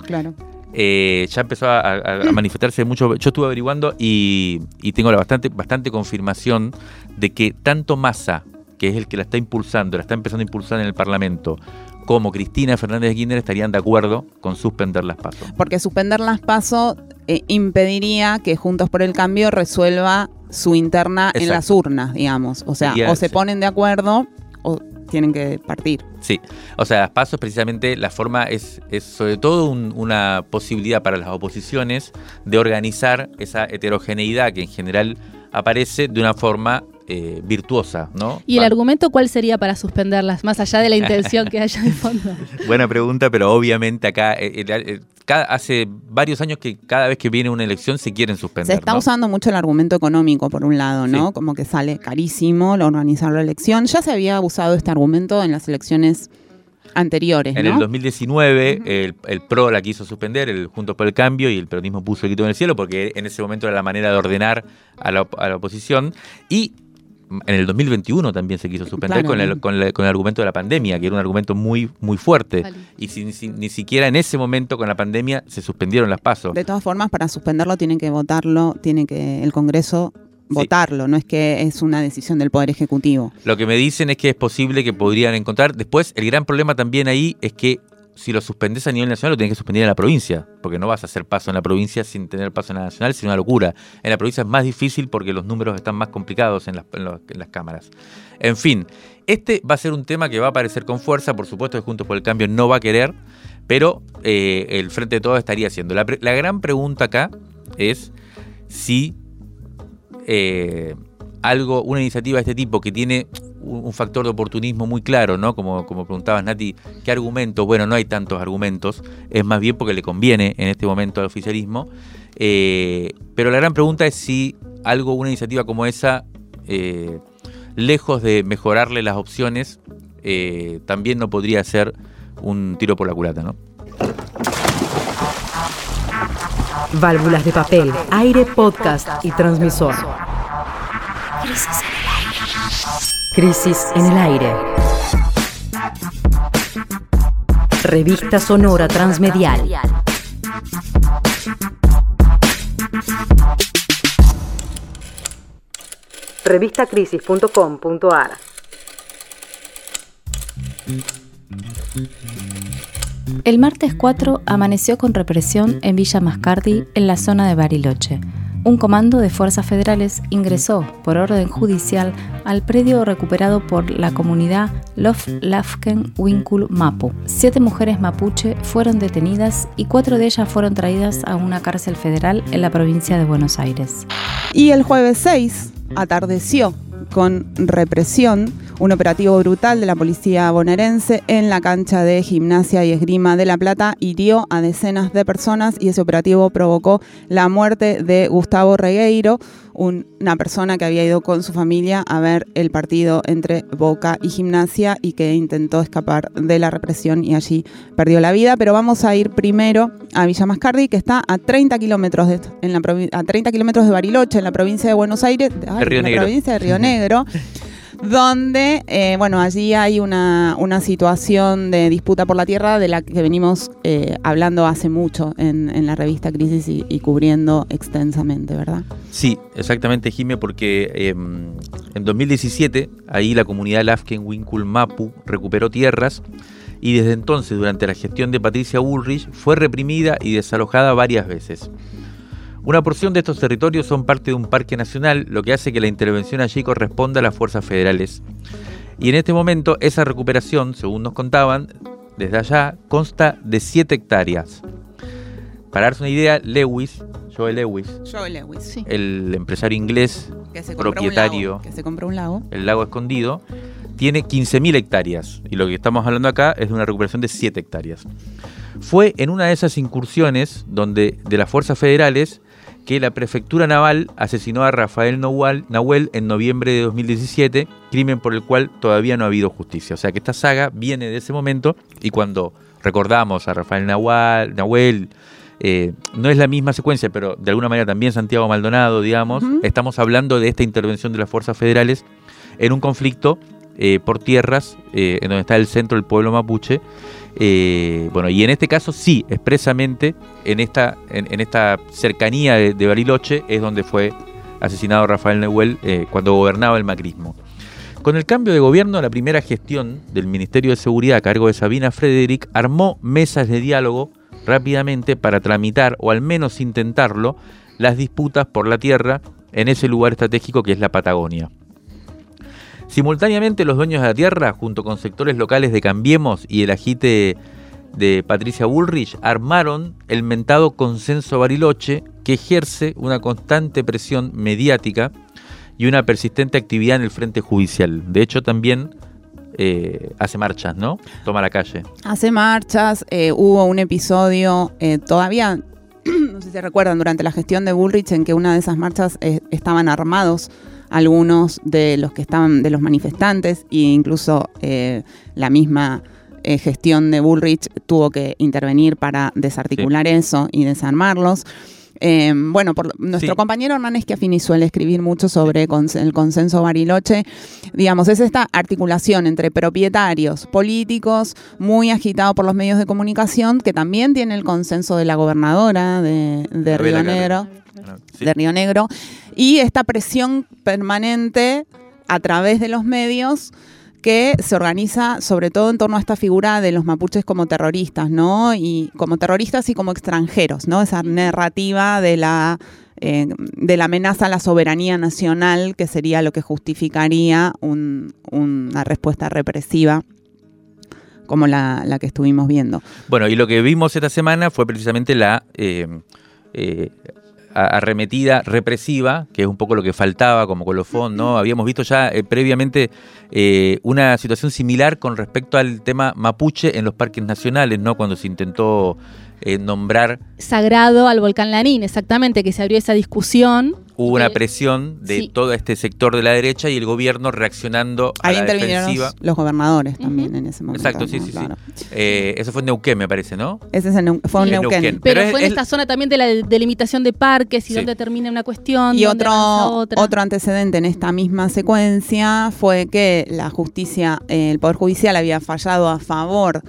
Claro. Eh, ya empezó a, manifestarse mucho. Yo estuve averiguando y, tengo la bastante, bastante confirmación de que tanto Massa, que es el que la está impulsando, la está empezando a impulsar en el Parlamento, como Cristina Fernández de Kirchner estarían de acuerdo con suspender las pasos. Porque suspender las pasos eh, impediría que Juntos por el Cambio resuelva su interna en las urnas, digamos. O sea, o se ponen de acuerdo o tienen que partir. Sí, o sea, las pasos precisamente la forma es, es sobre todo un- una posibilidad para las oposiciones de organizar esa heterogeneidad que en general aparece de una forma eh, virtuosa, ¿no? ¿Y el Va- argumento cuál sería para suspenderlas, más allá de la intención que haya de fondo? Buena pregunta, pero obviamente acá eh, eh, eh, cada- hace varios años que cada vez que viene una elección se quieren suspender. Se está ¿no? usando mucho el argumento económico, por un lado, ¿no? Sí. Como que sale carísimo lo- organizar la elección. Ya se había usado este argumento en las elecciones anteriores, En ¿no? el 2019 el, el PRO la quiso suspender, el Juntos por el Cambio, y el peronismo puso el grito en el cielo porque en ese momento era la manera de ordenar a la, op- a la oposición. Y en el 2021 también se quiso suspender Claro. con, el, con, la- con el argumento de la pandemia, que era un argumento muy, muy fuerte. Vale. Y sin- sin- ni siquiera en ese momento con la pandemia se suspendieron las pasos. De todas formas, para suspenderlo tienen que votarlo, tiene que el Congreso votarlo, no es que es una decisión del Poder Ejecutivo. Lo que me dicen es que es posible que podrían encontrar. Después, el gran problema también ahí es que si lo suspendes a nivel nacional, lo tienes que suspender en la provincia, porque no vas a hacer paso en la provincia sin tener paso en la nacional, es una locura. En la provincia es más difícil porque los números están más complicados en las, cámaras. En fin, este va a ser un tema que va a aparecer con fuerza, por supuesto que Juntos por el Cambio no va a querer, pero eh, el Frente de Todos estaría haciendo. La gran pregunta acá es si eh, algo, una iniciativa de este tipo que tiene un, factor de oportunismo muy claro, ¿no? Como, como preguntabas, Nati, ¿qué argumentos? Bueno, no hay tantos argumentos, es más bien porque le conviene en este momento al oficialismo. Eh, pero la gran pregunta es si algo, una iniciativa como esa, eh, lejos de mejorarle las opciones, eh, también no podría ser un tiro por la culata, ¿no? Válvulas de papel, aire, podcast y transmisor. Crisis en el aire. Revista sonora transmedial. Revistacrisis.com.ar El martes 4 amaneció con represión en Villa Mascardi, en la zona de Bariloche. Un comando de fuerzas federales ingresó, por orden judicial, al predio recuperado por la comunidad Lof Lafken Winkul Mapu. Siete mujeres mapuche fueron detenidas y cuatro de ellas fueron traídas a una cárcel federal en la provincia de Buenos Aires. Y el jueves 6 atardeció con represión un operativo brutal de la policía bonaerense en la cancha de gimnasia y esgrima de La Plata hirió a decenas de personas y ese operativo provocó la muerte de Gustavo Regueiro, un- una persona que había ido con su familia a ver el partido entre Boca y Gimnasia y que intentó escapar de la represión y allí perdió la vida. Pero vamos a ir primero a Villa Mascardi, que está a 30 kilómetros de, en la a 30 kilómetros de Bariloche, en la provincia de Buenos Aires, ay, Río en la Negro. provincia de Río Negro. donde, eh, bueno, allí hay una, una situación de disputa por la tierra de la que venimos eh, hablando hace mucho en, en la revista Crisis y, cubriendo extensamente, ¿verdad? Sí, exactamente, Jime, porque eh, en 2017 ahí la comunidad Lafken Winkul Mapu recuperó tierras y desde entonces, durante la gestión de Patricia Bullrich, fue reprimida y desalojada varias veces. Una porción de estos territorios son parte de un parque nacional, lo que hace que la intervención allí corresponda a las fuerzas federales. Y en este momento esa recuperación, según nos contaban, desde allá consta de 7 hectáreas. Para darse una idea, Lewis, Joe Lewis, Joe Lewis, Sí. el empresario inglés, que se propietario. Lago, que se compró un lago. el lago escondido, tiene 15.000 hectáreas. Y lo que estamos hablando acá es de una recuperación de 7 hectáreas. Fue en una de esas incursiones donde, de las fuerzas federales que la prefectura naval asesinó a Rafael Nahuel en noviembre de 2017, crimen por el cual todavía no ha habido justicia. O sea que esta saga viene de ese momento y cuando recordamos a Rafael Nahual, Nahuel, eh, no es la misma secuencia, pero de alguna manera también Santiago Maldonado, digamos, estamos hablando de esta intervención de las fuerzas federales en un conflicto eh, por tierras, eh, en donde está el centro del pueblo mapuche. Eh, bueno, y en este caso sí, expresamente, en esta, en, esta cercanía de, de Bariloche es donde fue asesinado Rafael Neuel eh, cuando gobernaba el macrismo. Con el cambio de gobierno, la primera gestión del Ministerio de Seguridad a cargo de Sabina Frederick armó mesas de diálogo rápidamente para tramitar, o al menos intentarlo, las disputas por la tierra en ese lugar estratégico que es la Patagonia. Simultáneamente, los dueños de la tierra, junto con sectores locales de Cambiemos y el agite de Patricia Bullrich, armaron el mentado consenso Bariloche, que ejerce una constante presión mediática y una persistente actividad en el frente judicial. De hecho, también eh, hace marchas, ¿no? Toma la calle. Hace marchas, eh, hubo un episodio, eh, todavía, no sé si recuerdan, durante la gestión de Bullrich, en que una de esas marchas estaban armados algunos de los que estaban, de los manifestantes, e incluso eh, la misma eh, gestión de Bullrich tuvo que intervenir para desarticular eso y desarmarlos. Eh, bueno, por, nuestro Sí. compañero Hernán Schiaffini suele escribir mucho sobre cons- el consenso Bariloche. Digamos, es esta articulación entre propietarios políticos, muy agitado por los medios de comunicación, que también tiene el consenso de la gobernadora de, de Río. Negro, Sí. de Río Negro, y esta presión permanente a través de los medios que se organiza sobre todo en torno a esta figura de los mapuches como terroristas, ¿no? Y como terroristas y como extranjeros, ¿no? Esa narrativa de la eh, de la amenaza a la soberanía nacional, que sería lo que justificaría un- una respuesta represiva como la, la que estuvimos viendo. Bueno, y lo que vimos esta semana fue precisamente la eh, eh, arremetida represiva, que es un poco lo que faltaba como colofón, ¿no? Habíamos visto ya eh, previamente eh, una situación similar con respecto al tema mapuche en los parques nacionales, ¿no? Cuando se intentó eh, nombrar, Sagrado al volcán Lanín, exactamente, que se abrió esa discusión. hubo una Eh, presión de sí. todo este sector de la derecha y el gobierno reaccionando a la intervinieron defensiva. los, los gobernadores también en ese momento. Exacto, sí, ¿no? sí, sí. Eh, eso fue en Neuquén, me parece, ¿no? Ese es en fue Sí, en Neuquén. Neuquén. Pero, Pero es- fue en es- esta zona también de la delimitación de parques y Sí. donde termina una cuestión. Y otro, otra. otro antecedente en esta misma secuencia fue que la justicia, el Poder Judicial había fallado a favor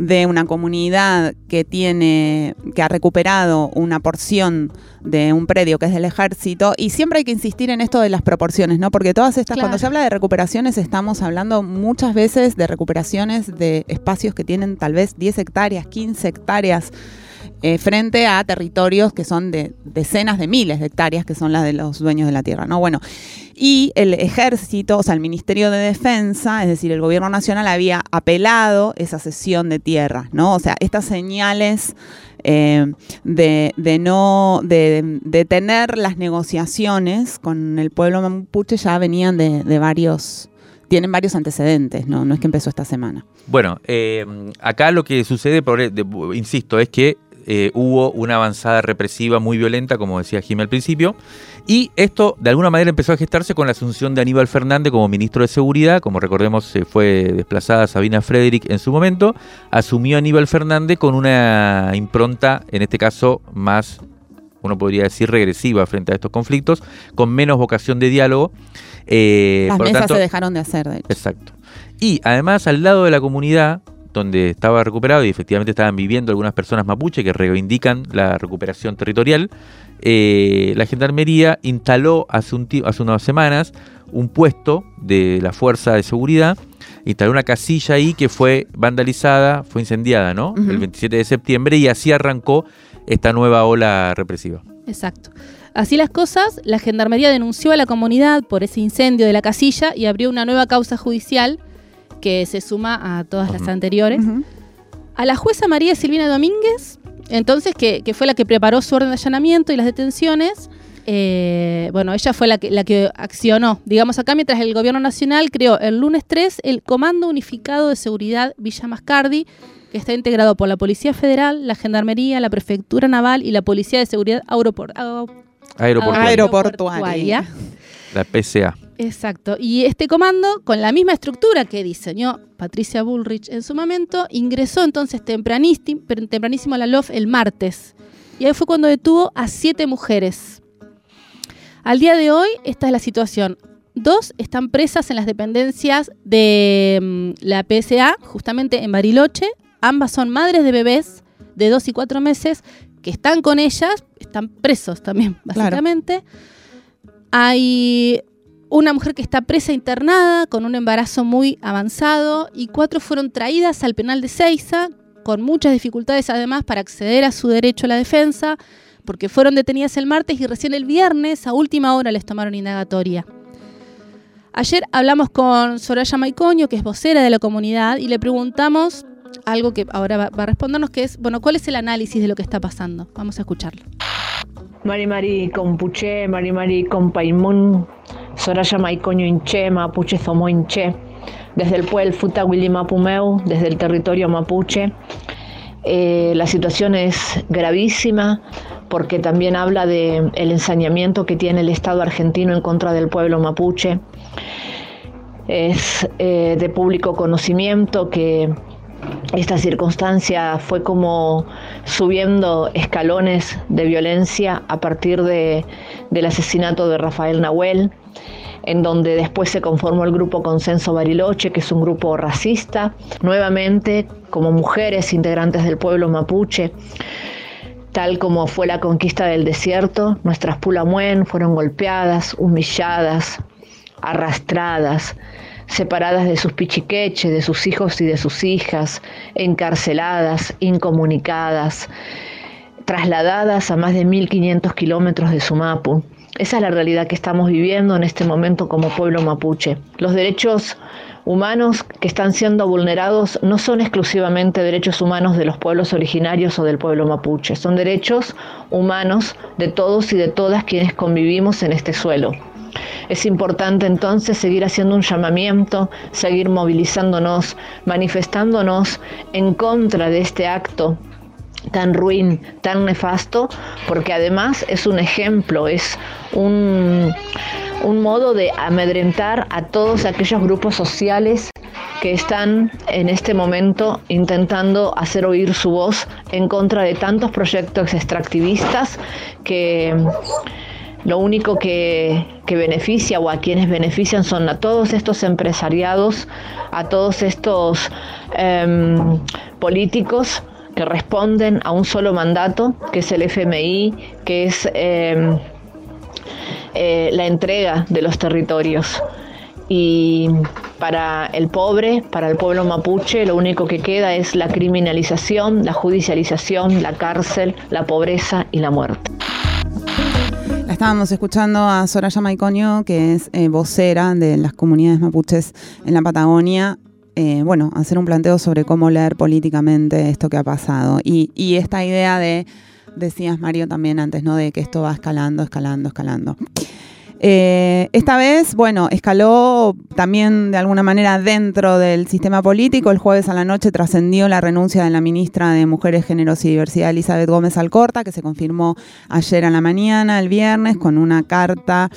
de una comunidad que tiene, que ha recuperado una porción de un predio que es del ejército, y siempre hay que insistir en esto de las proporciones, ¿no? Porque todas estas, Claro. cuando se habla de recuperaciones, estamos hablando muchas veces de recuperaciones de espacios que tienen tal vez 10 hectáreas, 15 hectáreas, eh, frente a territorios que son de decenas de miles de hectáreas, que son las de los dueños de la tierra, ¿no? Bueno, y el ejército, o sea, el Ministerio de Defensa, es decir, el gobierno nacional había apelado esa cesión de tierra, ¿no? O sea, estas señales eh, de, de no, de, las negociaciones con el pueblo mapuche ya venían de, varios, tienen varios antecedentes, ¿no? No es que empezó esta semana. Bueno, eh, acá lo que sucede, insisto, es que eh, hubo una avanzada represiva muy violenta, como decía Jimmy al principio, y esto de alguna manera empezó a gestarse con la asunción de Aníbal Fernández como ministro de Seguridad, como recordemos se fue desplazada Sabina Frederick en su momento, asumió Aníbal Fernández con una impronta, en este caso, más uno podría decir regresiva frente a estos conflictos, con menos vocación de diálogo. eh, Las por mesas tanto- se dejaron de hacer, de hecho. Exacto. Y además al lado de la comunidad donde estaba recuperado y efectivamente estaban viviendo algunas personas mapuche que reivindican la recuperación territorial, eh, la gendarmería instaló hace, un ti- hace unas semanas un puesto de la fuerza de seguridad, instaló una casilla ahí que fue vandalizada, fue incendiada, ¿no? El 27 de septiembre y así arrancó esta nueva ola represiva. Exacto. Así las cosas, la Gendarmería denunció a la comunidad por ese incendio de la casilla y abrió una nueva causa judicial que se suma a todas las anteriores. A la jueza María Silvina Domínguez, entonces, que, que fue la que preparó su orden de allanamiento y las detenciones, eh, bueno, ella fue la que, la que accionó. Digamos, acá mientras el gobierno nacional creó el lunes 3 el Comando Unificado de Seguridad Villa Mascardi, que está integrado por la Policía Federal, la Gendarmería, la Prefectura Naval y la Policía de Seguridad Aeroport- Aeroportuario, Aeroportuaria. la PCA. Exacto. Y este comando, con la misma estructura que diseñó Patricia Bullrich en su momento, ingresó entonces tempranísimo, tempranísimo a la LOF el martes. Y ahí fue cuando detuvo a siete mujeres. Al día de hoy, esta es la situación. Dos están presas en las dependencias de mm, la PSA, justamente en Bariloche. Ambas son madres de bebés de dos y cuatro meses que están con ellas, están presos también, Claro. básicamente. Hay una mujer que está presa internada con un embarazo muy avanzado y cuatro fueron traídas al penal de Ceiza con muchas dificultades además para acceder a su derecho a la defensa porque fueron detenidas el martes y recién el viernes a última hora les tomaron indagatoria. Ayer hablamos con Soraya Maicoño, que es vocera de la comunidad, y le preguntamos algo que ahora va a respondernos, que es, bueno, ¿cuál es el análisis de lo que está pasando? Vamos a escucharlo. Mari Mari Compuche, Mari Mari Compaimun, Soraya Maicoño Inche, Mapuche Zomo Inche, desde el pueblo Futa Mapumeu, desde el territorio mapuche. Eh, la situación es gravísima porque también habla del el ensañamiento que tiene el Estado argentino en contra del pueblo mapuche. Es eh, de público conocimiento que esta circunstancia fue como subiendo escalones de violencia a partir de, del asesinato de Rafael Nahuel, en donde después se conformó el grupo Consenso Bariloche, que es un grupo racista, nuevamente como mujeres integrantes del pueblo mapuche. Tal como fue la conquista del desierto, nuestras pulamuen fueron golpeadas, humilladas, arrastradas, separadas de sus pichiqueches, de sus hijos y de sus hijas, encarceladas, incomunicadas, trasladadas a más de 1.500 kilómetros de Sumapu. Esa es la realidad que estamos viviendo en este momento como pueblo mapuche. Los derechos humanos que están siendo vulnerados no son exclusivamente derechos humanos de los pueblos originarios o del pueblo mapuche, son derechos humanos de todos y de todas quienes convivimos en este suelo. Es importante entonces seguir haciendo un llamamiento, seguir movilizándonos, manifestándonos en contra de este acto tan ruin, tan nefasto, porque además es un ejemplo, es un, un modo de amedrentar a todos aquellos grupos sociales que están en este momento intentando hacer oír su voz en contra de tantos proyectos extractivistas que lo único que, beneficia o a quienes benefician son a todos estos empresariados, a todos estos em, políticos que responden a un solo mandato, que es el FMI, que es em, eh, la entrega de los territorios. Y para el pobre, para el pueblo mapuche, lo único que queda es la criminalización, la judicialización, la cárcel, la pobreza y la muerte. Estábamos escuchando a Soraya Maicoño, que es eh, vocera de las comunidades mapuches en la Patagonia. Eh, bueno, hacer un planteo sobre cómo leer políticamente esto que ha pasado. Y, y esta idea de, decías Mario también antes, ¿no? De que esto va escalando, escalando, escalando. Eh, esta vez, bueno, escaló también de alguna manera dentro del sistema político. El jueves a la noche trascendió la renuncia de la ministra de Mujeres, Géneros y Diversidad, Elizabeth Gómez Alcorta, que se confirmó ayer a la mañana, el viernes, con una carta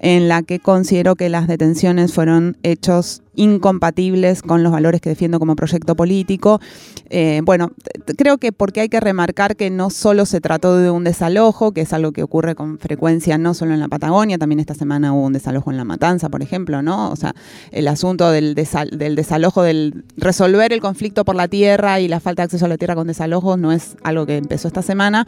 en la que consideró que las detenciones fueron hechos incompatibles con los valores que defiendo como proyecto político. Eh, bueno, creo que porque hay que remarcar que no solo se trató de un desalojo, que es algo que ocurre con frecuencia no solo en la Patagonia, también esta semana hubo un desalojo en La Matanza, por ejemplo, ¿no? O sea, el asunto del, del desalojo, del resolver el conflicto por la tierra y la falta de acceso a la tierra con desalojos no es algo que empezó esta semana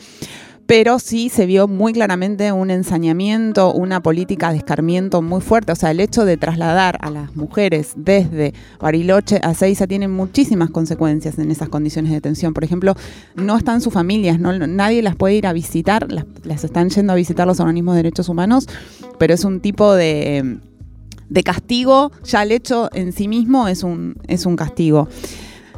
pero sí se vio muy claramente un ensañamiento, una política de escarmiento muy fuerte. O sea, el hecho de trasladar a las mujeres desde Bariloche a Seiza tiene muchísimas consecuencias en esas condiciones de detención. Por ejemplo, no están sus familias, no, nadie las puede ir a visitar, las, están yendo a visitar los organismos de derechos humanos, pero es un tipo de, castigo, ya el hecho en sí mismo es un castigo.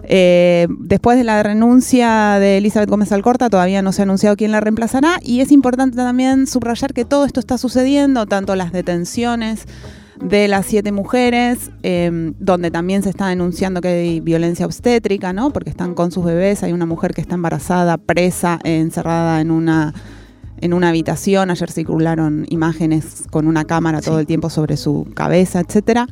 Eh, después de la renuncia de Elizabeth Gómez Alcorta, todavía no se ha anunciado quién la reemplazará y es importante también subrayar que todo esto está sucediendo, tanto las detenciones de las siete mujeres, em, donde también se está denunciando que hay violencia obstétrica, ¿no? Porque están con sus bebés, hay una mujer que está embarazada, presa, encerrada en una en una habitación, ayer circularon imágenes con una cámara todo el tiempo sobre su cabeza, etcétera.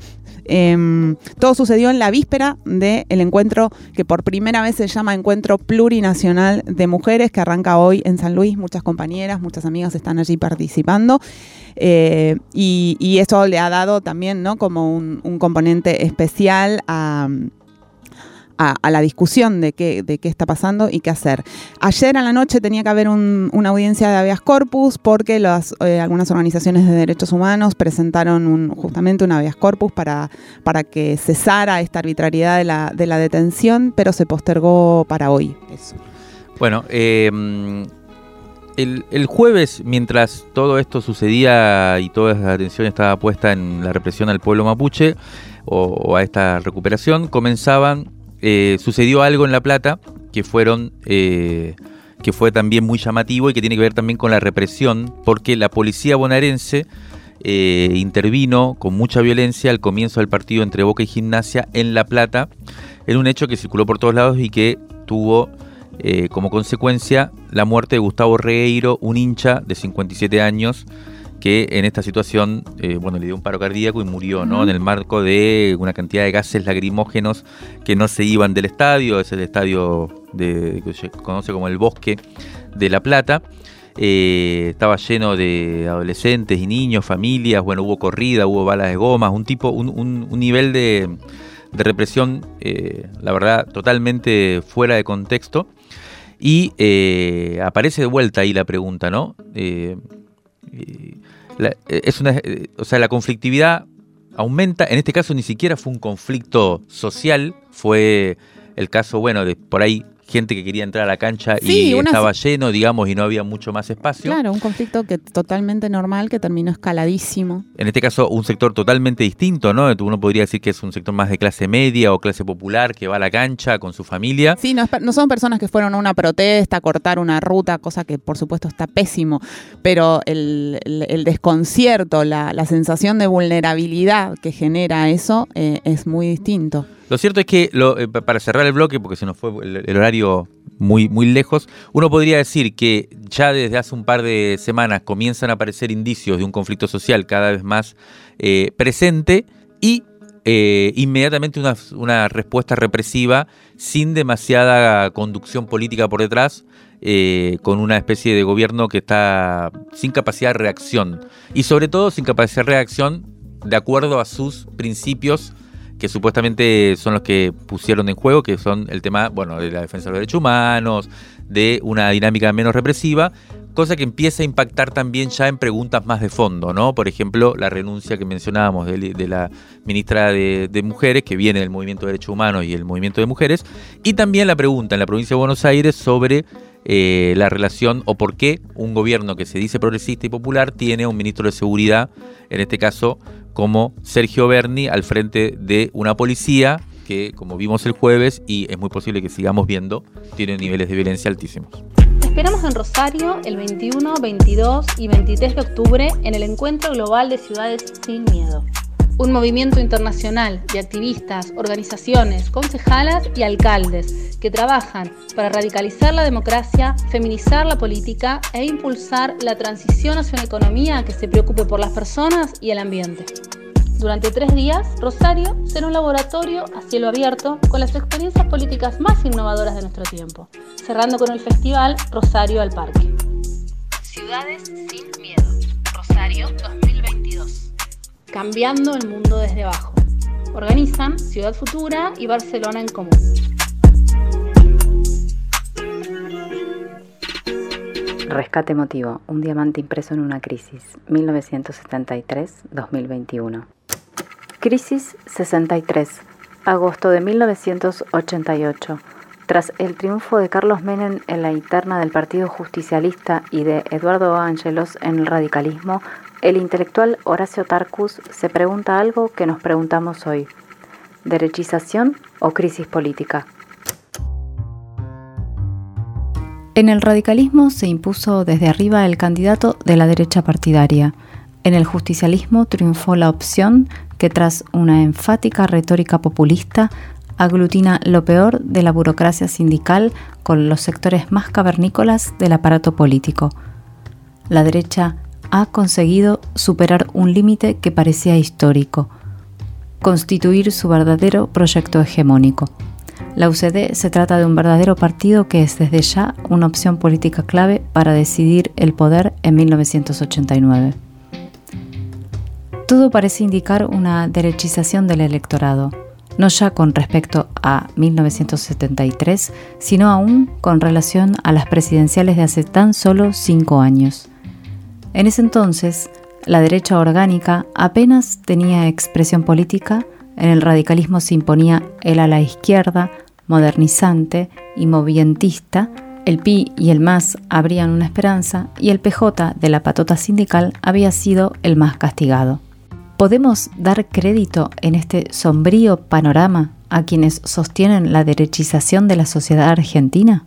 Em, todo sucedió en la víspera del encuentro que por primera vez se llama Encuentro Plurinacional de Mujeres, que arranca hoy en San Luis. Muchas compañeras, muchas amigas están allí participando. Eh, y, eso le ha dado también ¿no? como un componente especial a a, la discusión de qué, de qué está pasando y qué hacer. Ayer a la noche tenía que haber una audiencia de habeas corpus porque las, eh, algunas organizaciones de derechos humanos presentaron justamente un habeas corpus para, para que cesara esta arbitrariedad de la, de la detención, pero se postergó para hoy. Bueno, El, el, jueves, mientras todo esto sucedía y toda la atención estaba puesta en la represión al pueblo mapuche o, o a esta recuperación, comenzaban, eh, sucedió algo en La Plata que fueron eh, que fue también muy llamativo y que tiene que ver también con la represión, porque la policía bonaerense eh, intervino con mucha violencia al comienzo del partido entre Boca y Gimnasia en La Plata, en un hecho que circuló por todos lados y que tuvo eh, como consecuencia la muerte de Gustavo Regueiro, un hincha de 57 años, que en esta situación, eh, bueno, le dio un paro cardíaco y murió, ¿no? En el marco de una cantidad de gases lacrimógenos que no se iban del estadio, es el estadio de, que se conoce como el Bosque de La Plata. Eh, estaba lleno de adolescentes y niños, familias, bueno, hubo corrida, hubo balas de gomas, un tipo, un, nivel de, represión, eh, la verdad, totalmente fuera de contexto. Y aparece de vuelta ahí la pregunta, ¿no? Es una, o sea, la conflictividad aumenta. En este caso ni siquiera fue un conflicto social, fue el caso, bueno, de por ahí gente que quería entrar a la cancha y estaba lleno, digamos, y no había mucho más espacio. Claro, un conflicto que totalmente normal que terminó escaladísimo. En este caso, un sector totalmente distinto, ¿no? Uno podría decir que es un sector más de clase media o clase popular que va a la cancha con su familia. Sí, no, no son personas que fueron a una protesta, a cortar una ruta, cosa que por supuesto está pésimo, pero el, desconcierto, la, sensación de vulnerabilidad que genera eso eh, es muy distinto. Lo cierto es que, eh, para cerrar el bloque, porque se nos fue el, horario muy, muy lejos, uno podría decir que ya desde hace un par de semanas comienzan a aparecer indicios de un conflicto social cada vez más eh, presente y eh, inmediatamente una, una, respuesta represiva sin demasiada conducción política por detrás, con una especie de gobierno que está sin capacidad de reacción. Y sobre todo sin capacidad de reacción de acuerdo a sus principios que supuestamente son los que pusieron en juego, que son el tema, bueno, de la defensa de los derechos humanos, de una dinámica menos represiva, cosa que empieza a impactar también ya en preguntas más de fondo, ¿no? Por ejemplo, la renuncia que mencionábamos de, la ministra de, Mujeres, que viene del movimiento de derechos humanos y el movimiento de mujeres, y también la pregunta en la provincia de Buenos Aires sobre eh, la relación o por qué un gobierno que se dice progresista y popular tiene un ministro de seguridad, en este caso como Sergio Berni al frente de una policía que, como vimos el jueves, y es muy posible que sigamos viendo, tiene niveles de violencia altísimos. Esperamos en Rosario el 21, 22 y 23 de octubre en el Encuentro Global de Ciudades Sin Miedo un movimiento internacional de activistas, organizaciones, concejalas y alcaldes que trabajan para radicalizar la democracia, feminizar la política e impulsar la transición hacia una economía que se preocupe por las personas y el ambiente. Durante tres días, Rosario será un laboratorio a cielo abierto con las experiencias políticas más innovadoras de nuestro tiempo, cerrando con el festival Rosario al Parque. Ciudades sin miedo. Rosario 2022. Cambiando el mundo desde abajo. Organizan Ciudad Futura y Barcelona en Común. Rescate emotivo, un diamante impreso en una crisis, 1973-2021. Crisis 63, agosto de 1988. Tras el triunfo de Carlos Menem en la interna del Partido Justicialista y de Eduardo Ángelos en el radicalismo, el intelectual Horacio Tarcus se pregunta algo que nos preguntamos hoy. ¿Derechización o crisis política? En el radicalismo se impuso desde arriba el candidato de la derecha partidaria. En el justicialismo triunfó la opción que tras una enfática retórica populista aglutina lo peor de la burocracia sindical con los sectores más cavernícolas del aparato político. La derecha ha conseguido superar un límite que parecía histórico, constituir su verdadero proyecto hegemónico. La UCD se trata de un verdadero partido que es desde ya una opción política clave para decidir el poder en 1989. Todo parece indicar una derechización del electorado, no ya con respecto a 1973, sino aún con relación a las presidenciales de hace tan solo cinco años. En ese entonces, la derecha orgánica apenas tenía expresión política, en el radicalismo se imponía el ala izquierda, modernizante y movientista, El PI y el MAS abrían una esperanza y el PJ de la patota sindical había sido el más castigado. ¿Podemos dar crédito en este sombrío panorama a quienes sostienen la derechización de la sociedad argentina?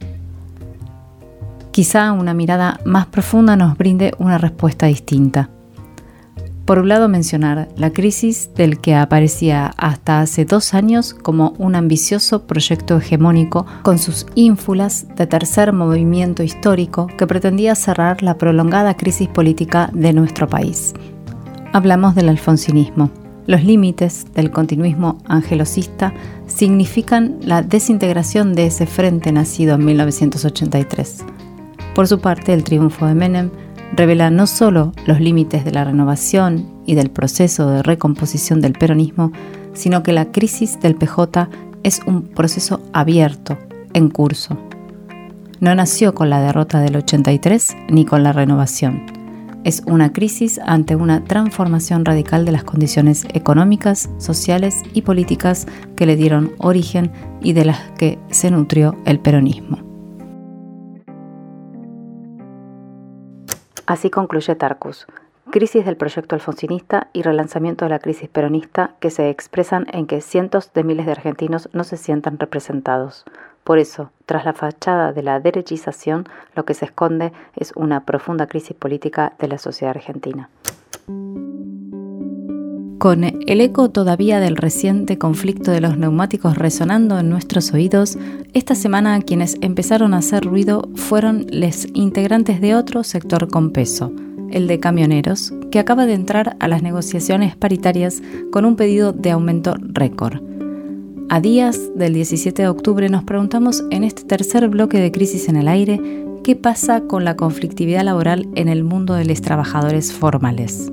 Quizá una mirada más profunda nos brinde una respuesta distinta. Por un lado mencionar la crisis del que aparecía hasta hace dos años como un ambicioso proyecto hegemónico con sus ínfulas de tercer movimiento histórico que pretendía cerrar la prolongada crisis política de nuestro país. Hablamos del alfonsinismo. Los límites del continuismo angelosista significan la desintegración de ese frente nacido en 1983. Por su parte, el triunfo de Menem revela no solo los límites de la renovación y del proceso de recomposición del peronismo, sino que la crisis del PJ es un proceso abierto, en curso. No nació con la derrota del 83 ni con la renovación. Es una crisis ante una transformación radical de las condiciones económicas, sociales y políticas que le dieron origen y de las que se nutrió el peronismo. Así concluye Tarcus. Crisis del proyecto alfonsinista y relanzamiento de la crisis peronista que se expresan en que cientos de miles de argentinos no se sientan representados. Por eso, tras la fachada de la derechización, lo que se esconde es una profunda crisis política de la sociedad argentina. Con el eco todavía del reciente conflicto de los neumáticos resonando en nuestros oídos, esta semana quienes empezaron a hacer ruido fueron los integrantes de otro sector con peso, el de camioneros, que acaba de entrar a las negociaciones paritarias con un pedido de aumento récord. A días del 17 de octubre nos preguntamos en este tercer bloque de Crisis en el Aire qué pasa con la conflictividad laboral en el mundo de los trabajadores formales.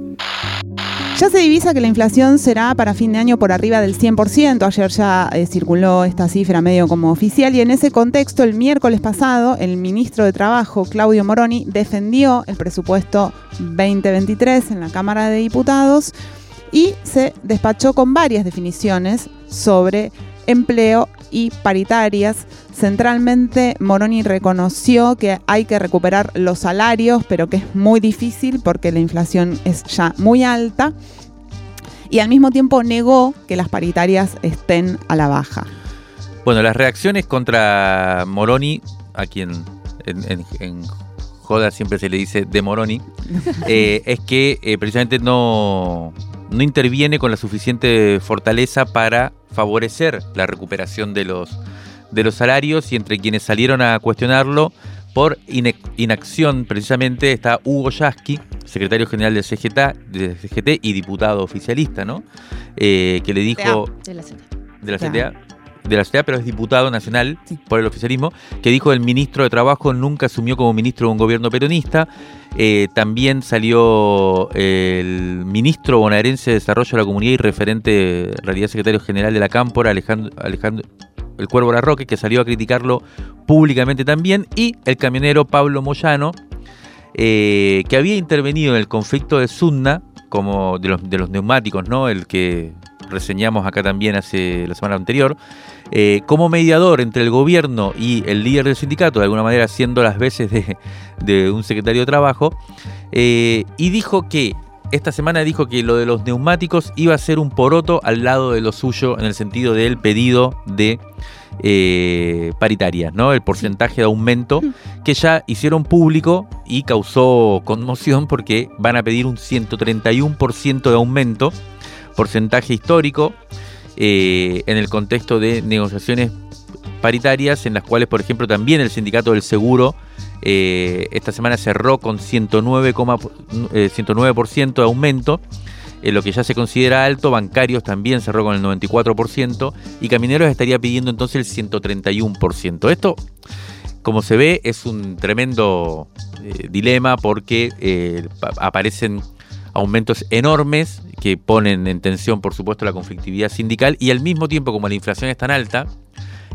Ya se divisa que la inflación será para fin de año por arriba del 100%. Ayer ya eh, circuló esta cifra medio como oficial y en ese contexto el miércoles pasado el ministro de Trabajo, Claudio Moroni, defendió el presupuesto 2023 en la Cámara de Diputados y se despachó con varias definiciones sobre empleo y paritarias. Centralmente, Moroni reconoció que hay que recuperar los salarios, pero que es muy difícil porque la inflación es ya muy alta. Y al mismo tiempo negó que las paritarias estén a la baja. Bueno, las reacciones contra Moroni, a quien en, joda siempre se le dice de Moroni, eh, es que eh, precisamente no, no interviene con la suficiente fortaleza para favorecer la recuperación de los, de los salarios y entre quienes salieron a cuestionarlo por inacción precisamente está Hugo Yasky, secretario general del CGT, y diputado oficialista, ¿no? Eh, que le dijo... De la CTA. De la CTA de la pero es diputado nacional por el oficialismo, que dijo el ministro de Trabajo nunca asumió como ministro de un gobierno peronista. Eh, también salió el ministro bonaerense de Desarrollo de la Comunidad y referente, realidad secretario general de la Cámpora, Alejandro, Alejandro el Cuervo Larroque, que salió a criticarlo públicamente también, y el camionero Pablo Moyano, eh, que había intervenido en el conflicto de Sunna, como de los, de los neumáticos, ¿no? El que reseñamos acá también hace la semana anterior, eh, como mediador entre el gobierno y el líder del sindicato, de alguna manera haciendo las veces de, un secretario de trabajo, eh, y dijo que esta semana dijo que lo de los neumáticos iba a ser un poroto al lado de lo suyo en el sentido del pedido de eh, paritarias, ¿no? El porcentaje de aumento que ya hicieron público y causó conmoción porque van a pedir un 131% de aumento porcentaje histórico eh, en el contexto de negociaciones paritarias en las cuales, por ejemplo, también el sindicato del seguro eh, esta semana cerró con 109, 109% eh, de aumento, en lo que ya se considera alto, bancarios también cerró con el 94% y camineros estaría pidiendo entonces el 131%. Esto, como se ve, es un tremendo dilema porque aparecen aumentos enormes que ponen en tensión, por supuesto, la conflictividad sindical y al mismo tiempo, como la inflación es tan alta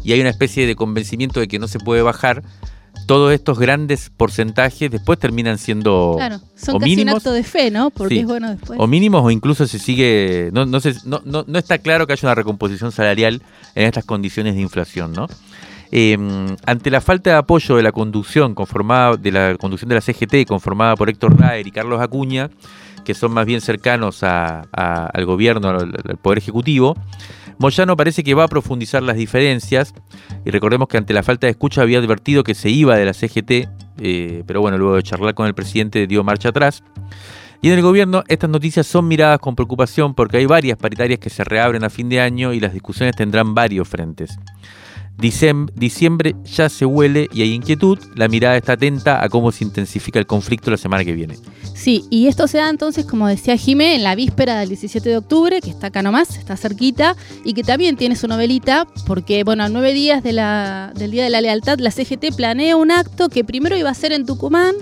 y hay una especie de convencimiento de que no se puede bajar, todos estos grandes porcentajes después terminan siendo claro, son casi un acto de fe, ¿no? Porque es bueno después. O mínimos o incluso se sigue no, no, no, no, está claro que haya una recomposición salarial en estas condiciones de inflación, ¿no? Eh, ante la falta de apoyo de la conducción conformada de la conducción de la CGT conformada por Héctor Raer y Carlos Acuña, que son más bien cercanos al gobierno, al, al poder ejecutivo, Moyano parece que va a profundizar las diferencias y recordemos que ante la falta de escucha había advertido que se iba de la CGT, eh, pero bueno, luego de charlar con el presidente dio marcha atrás. Y en el gobierno estas noticias son miradas con preocupación porque hay varias paritarias que se reabren a fin de año y las discusiones tendrán varios frentes. Diciembre ya se huele y hay inquietud, la mirada está atenta a cómo se intensifica el conflicto la semana que viene. Sí, y esto se da entonces, como decía Jimé, en la víspera del 17 de octubre, que está acá nomás, está cerquita, y que también tiene su novelita, porque, bueno, a nueve días del Día de la Lealtad, la CGT planea un acto que primero iba a ser en Tucumán,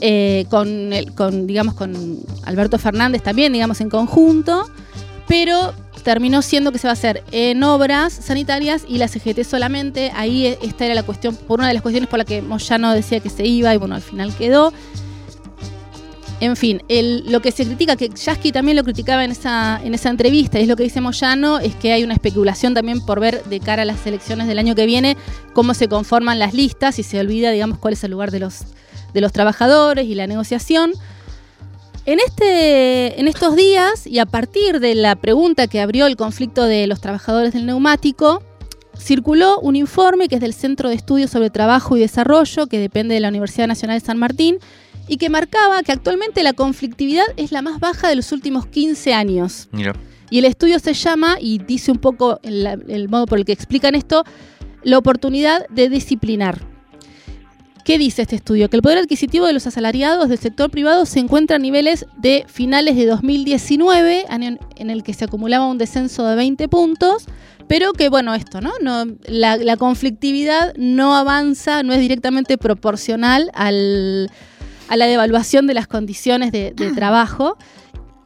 eh, con, el- con, digamos, con Alberto Fernández también, digamos, en conjunto, pero terminó siendo que se va a hacer en obras sanitarias y la CGT solamente. Ahí eh, esta era la cuestión, por una de las cuestiones por la que Moyano decía que se iba y bueno, al final quedó. En fin, el- lo que se critica, que Yasky también lo criticaba en esa, en esa entrevista, y es lo que dice Moyano, es que hay una especulación también por ver de cara a las elecciones del año que viene cómo se conforman las listas y se olvida, digamos, cuál es el lugar de los, de los trabajadores y la negociación. En, este, en estos días, y a partir de la pregunta que abrió el conflicto de los trabajadores del neumático, circuló un informe que es del Centro de Estudios sobre Trabajo y Desarrollo, que depende de la Universidad Nacional de San Martín, y que marcaba que actualmente la conflictividad es la más baja de los últimos 15 años. Mira. Y el estudio se llama, y dice un poco el, el modo por el que explican esto, la oportunidad de disciplinar. ¿Qué dice este estudio? Que el poder adquisitivo de los asalariados del sector privado se encuentra a niveles de finales de 2019, año en el que se acumulaba un descenso de 20 puntos, pero que bueno, esto, ¿no? no la, conflictividad no avanza, no es directamente proporcional al, a la devaluación de las condiciones de trabajo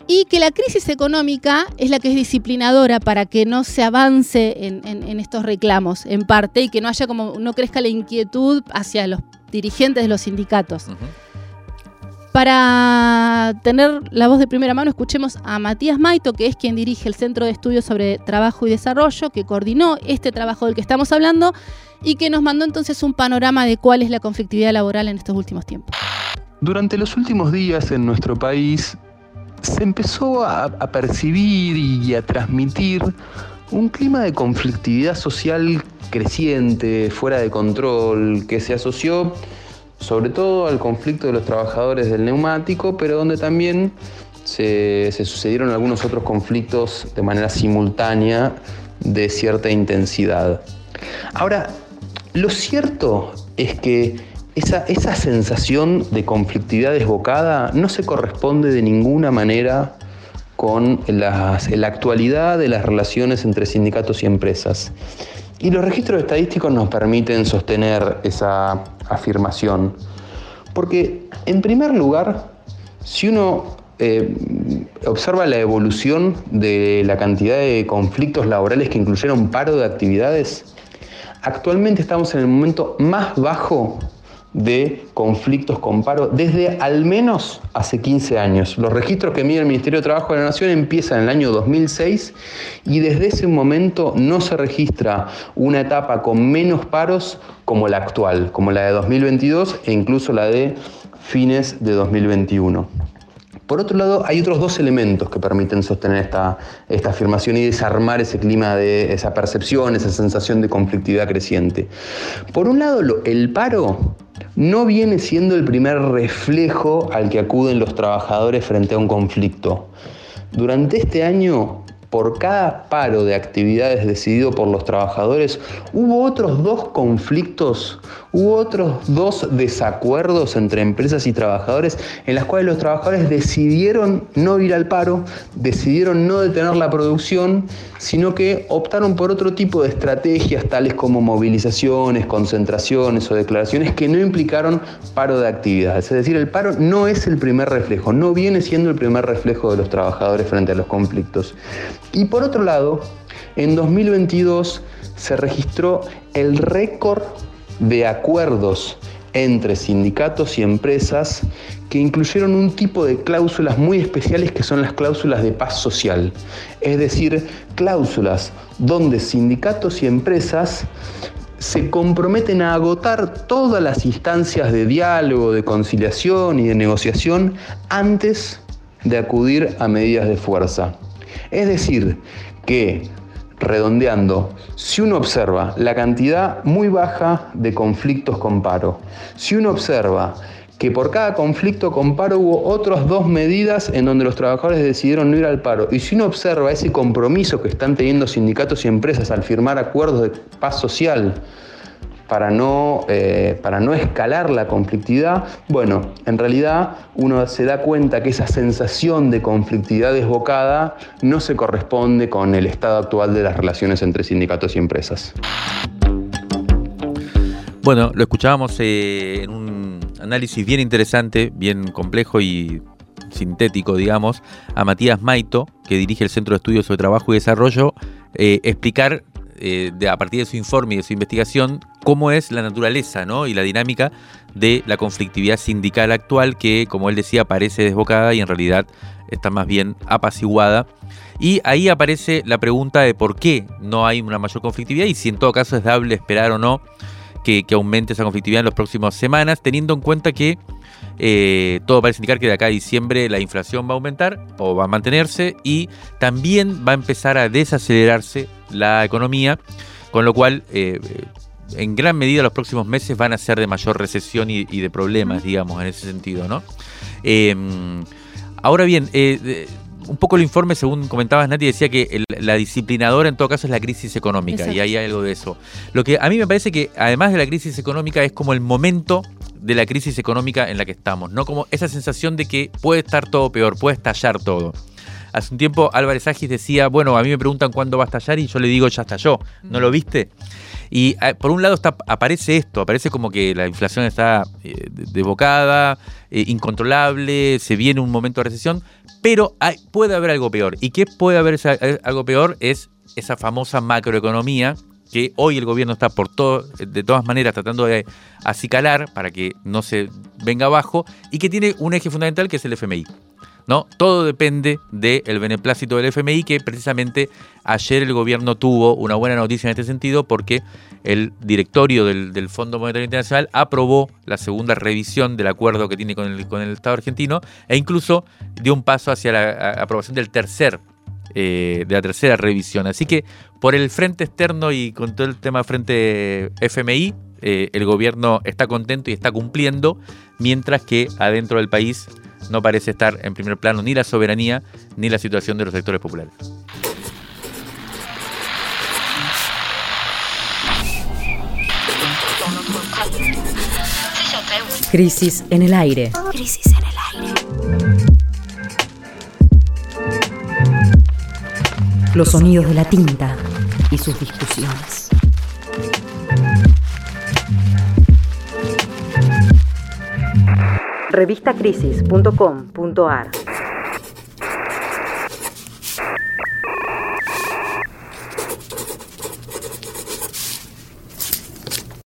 y que la crisis económica es la que es disciplinadora para que no se avance en, en- en estos reclamos, en parte, y que no haya como, no crezca la inquietud hacia los dirigentes de los sindicatos. Para tener la voz de primera mano, escuchemos a Matías Maito, que es quien dirige el Centro de Estudios sobre Trabajo y Desarrollo, que coordinó este trabajo del que estamos hablando y que nos mandó entonces un panorama de cuál es la conflictividad laboral en estos últimos tiempos. Durante los últimos días en nuestro país se empezó a, percibir y a transmitir un clima de conflictividad social creciente, fuera de control, que se asoció sobre todo al conflicto de los trabajadores del neumático, pero donde también se sucedieron algunos otros conflictos de manera simultánea de cierta intensidad. Ahora, lo cierto es que esa, esa sensación de conflictividad desbocada no se corresponde de ninguna manera con la actualidad de las relaciones entre sindicatos y empresas. Y los registros estadísticos nos permiten sostener esa afirmación. Porque, en primer lugar, si uno eh, observa la evolución de la cantidad de conflictos laborales que incluyeron paro de actividades, actualmente estamos en el momento más bajo de conflictos con paro desde al menos hace 15 años. Los registros que mide el Ministerio de Trabajo de la Nación empiezan en el año 2006 y desde ese momento no se registra una etapa con menos paros como la actual, como la de 2022 e incluso la de fines de 2021. Por otro lado, hay otros dos elementos que permiten sostener esta, esta afirmación y desarmar ese clima de esa percepción, esa sensación de conflictividad creciente. Por un lado, el paro no viene siendo el primer reflejo al que acuden los trabajadores frente a un conflicto. Durante este año, por cada paro de actividades decidido por los trabajadores, hubo otros dos conflictos, hubo otros dos desacuerdos entre empresas y trabajadores en las cuales los trabajadores decidieron no ir al paro, decidieron no detener la producción, sino que optaron por otro tipo de estrategias tales como movilizaciones, concentraciones o declaraciones que no implicaron paro de actividades. Es decir, el paro no es el primer reflejo, no viene siendo el primer reflejo de los trabajadores frente a los conflictos. Y por otro lado, en 2022 se registró el récord de acuerdos entre sindicatos y empresas que incluyeron un tipo de cláusulas muy especiales que son las cláusulas de paz social. Es decir, cláusulas donde sindicatos y empresas se comprometen a agotar todas las instancias de diálogo, de conciliación y de negociación antes de acudir a medidas de fuerza. Es decir, que, redondeando, si uno observa la cantidad muy baja de conflictos con paro, si uno observa que por cada conflicto con paro hubo otras dos medidas en donde los trabajadores decidieron no ir al paro. Y si uno observa ese compromiso que están teniendo sindicatos y empresas al firmar acuerdos de paz social para no, eh, para no escalar la conflictividad, bueno, en realidad uno se da cuenta que esa sensación de conflictividad desbocada no se corresponde con el estado actual de las relaciones entre sindicatos y empresas. Bueno, lo escuchábamos eh, en un análisis bien interesante, bien complejo y sintético, digamos, a Matías Maito, que dirige el Centro de Estudios sobre Trabajo y Desarrollo, eh, explicar eh, de, a partir de su informe y de su investigación cómo es la naturaleza ¿no? y la dinámica de la conflictividad sindical actual que, como él decía, parece desbocada y en realidad está más bien apaciguada. Y ahí aparece la pregunta de por qué no hay una mayor conflictividad y si en todo caso es dable esperar o no que, aumente esa conflictividad en las próximas semanas, teniendo en cuenta que eh, todo parece indicar que de acá a diciembre la inflación va a aumentar o va a mantenerse y también va a empezar a desacelerarse la economía, con lo cual eh, en gran medida los próximos meses van a ser de mayor recesión y, de problemas, digamos, en ese sentido, ¿no? Em, ahora bien, eh, un poco el informe, según comentabas, Nati, decía que la disciplinadora en todo caso es la crisis económica y hay algo de eso. Lo que a mí me parece que además de la crisis económica es como el momento de la crisis económica en la que estamos, ¿no? Como esa sensación de que puede estar todo peor, puede estallar todo. Hace un tiempo Álvarez Agis decía, bueno, a mí me preguntan cuándo va a estallar y yo le digo, ya estalló. ¿No lo viste? Y eh, por un lado está, aparece esto, aparece como que la inflación está eh, desbocada, eh, incontrolable, se viene un momento de recesión, pero puede haber algo peor. ¿Y qué puede haber algo peor? Es esa famosa macroeconomía que hoy el gobierno está por todo, de todas maneras tratando de acicalar para que no se venga abajo y que tiene un eje fundamental que es el FMI. ¿no? Todo depende del beneplácito del FMI, que precisamente ayer el gobierno tuvo una buena noticia en este sentido porque el directorio del, Fondo Monetario Internacional aprobó la segunda revisión del acuerdo que tiene con el, con el Estado argentino e incluso dio un paso hacia la aprobación del tercer eh, de la tercera revisión. Así que por el frente externo y con todo el tema frente FMI, eh, el gobierno está contento y está cumpliendo, mientras que adentro del país no parece estar en primer plano ni la soberanía ni la situación de los sectores populares. Crisis en el aire. Crisis en el aire. Los sonidos de la tinta y sus discusiones. revistacrisis.com.ar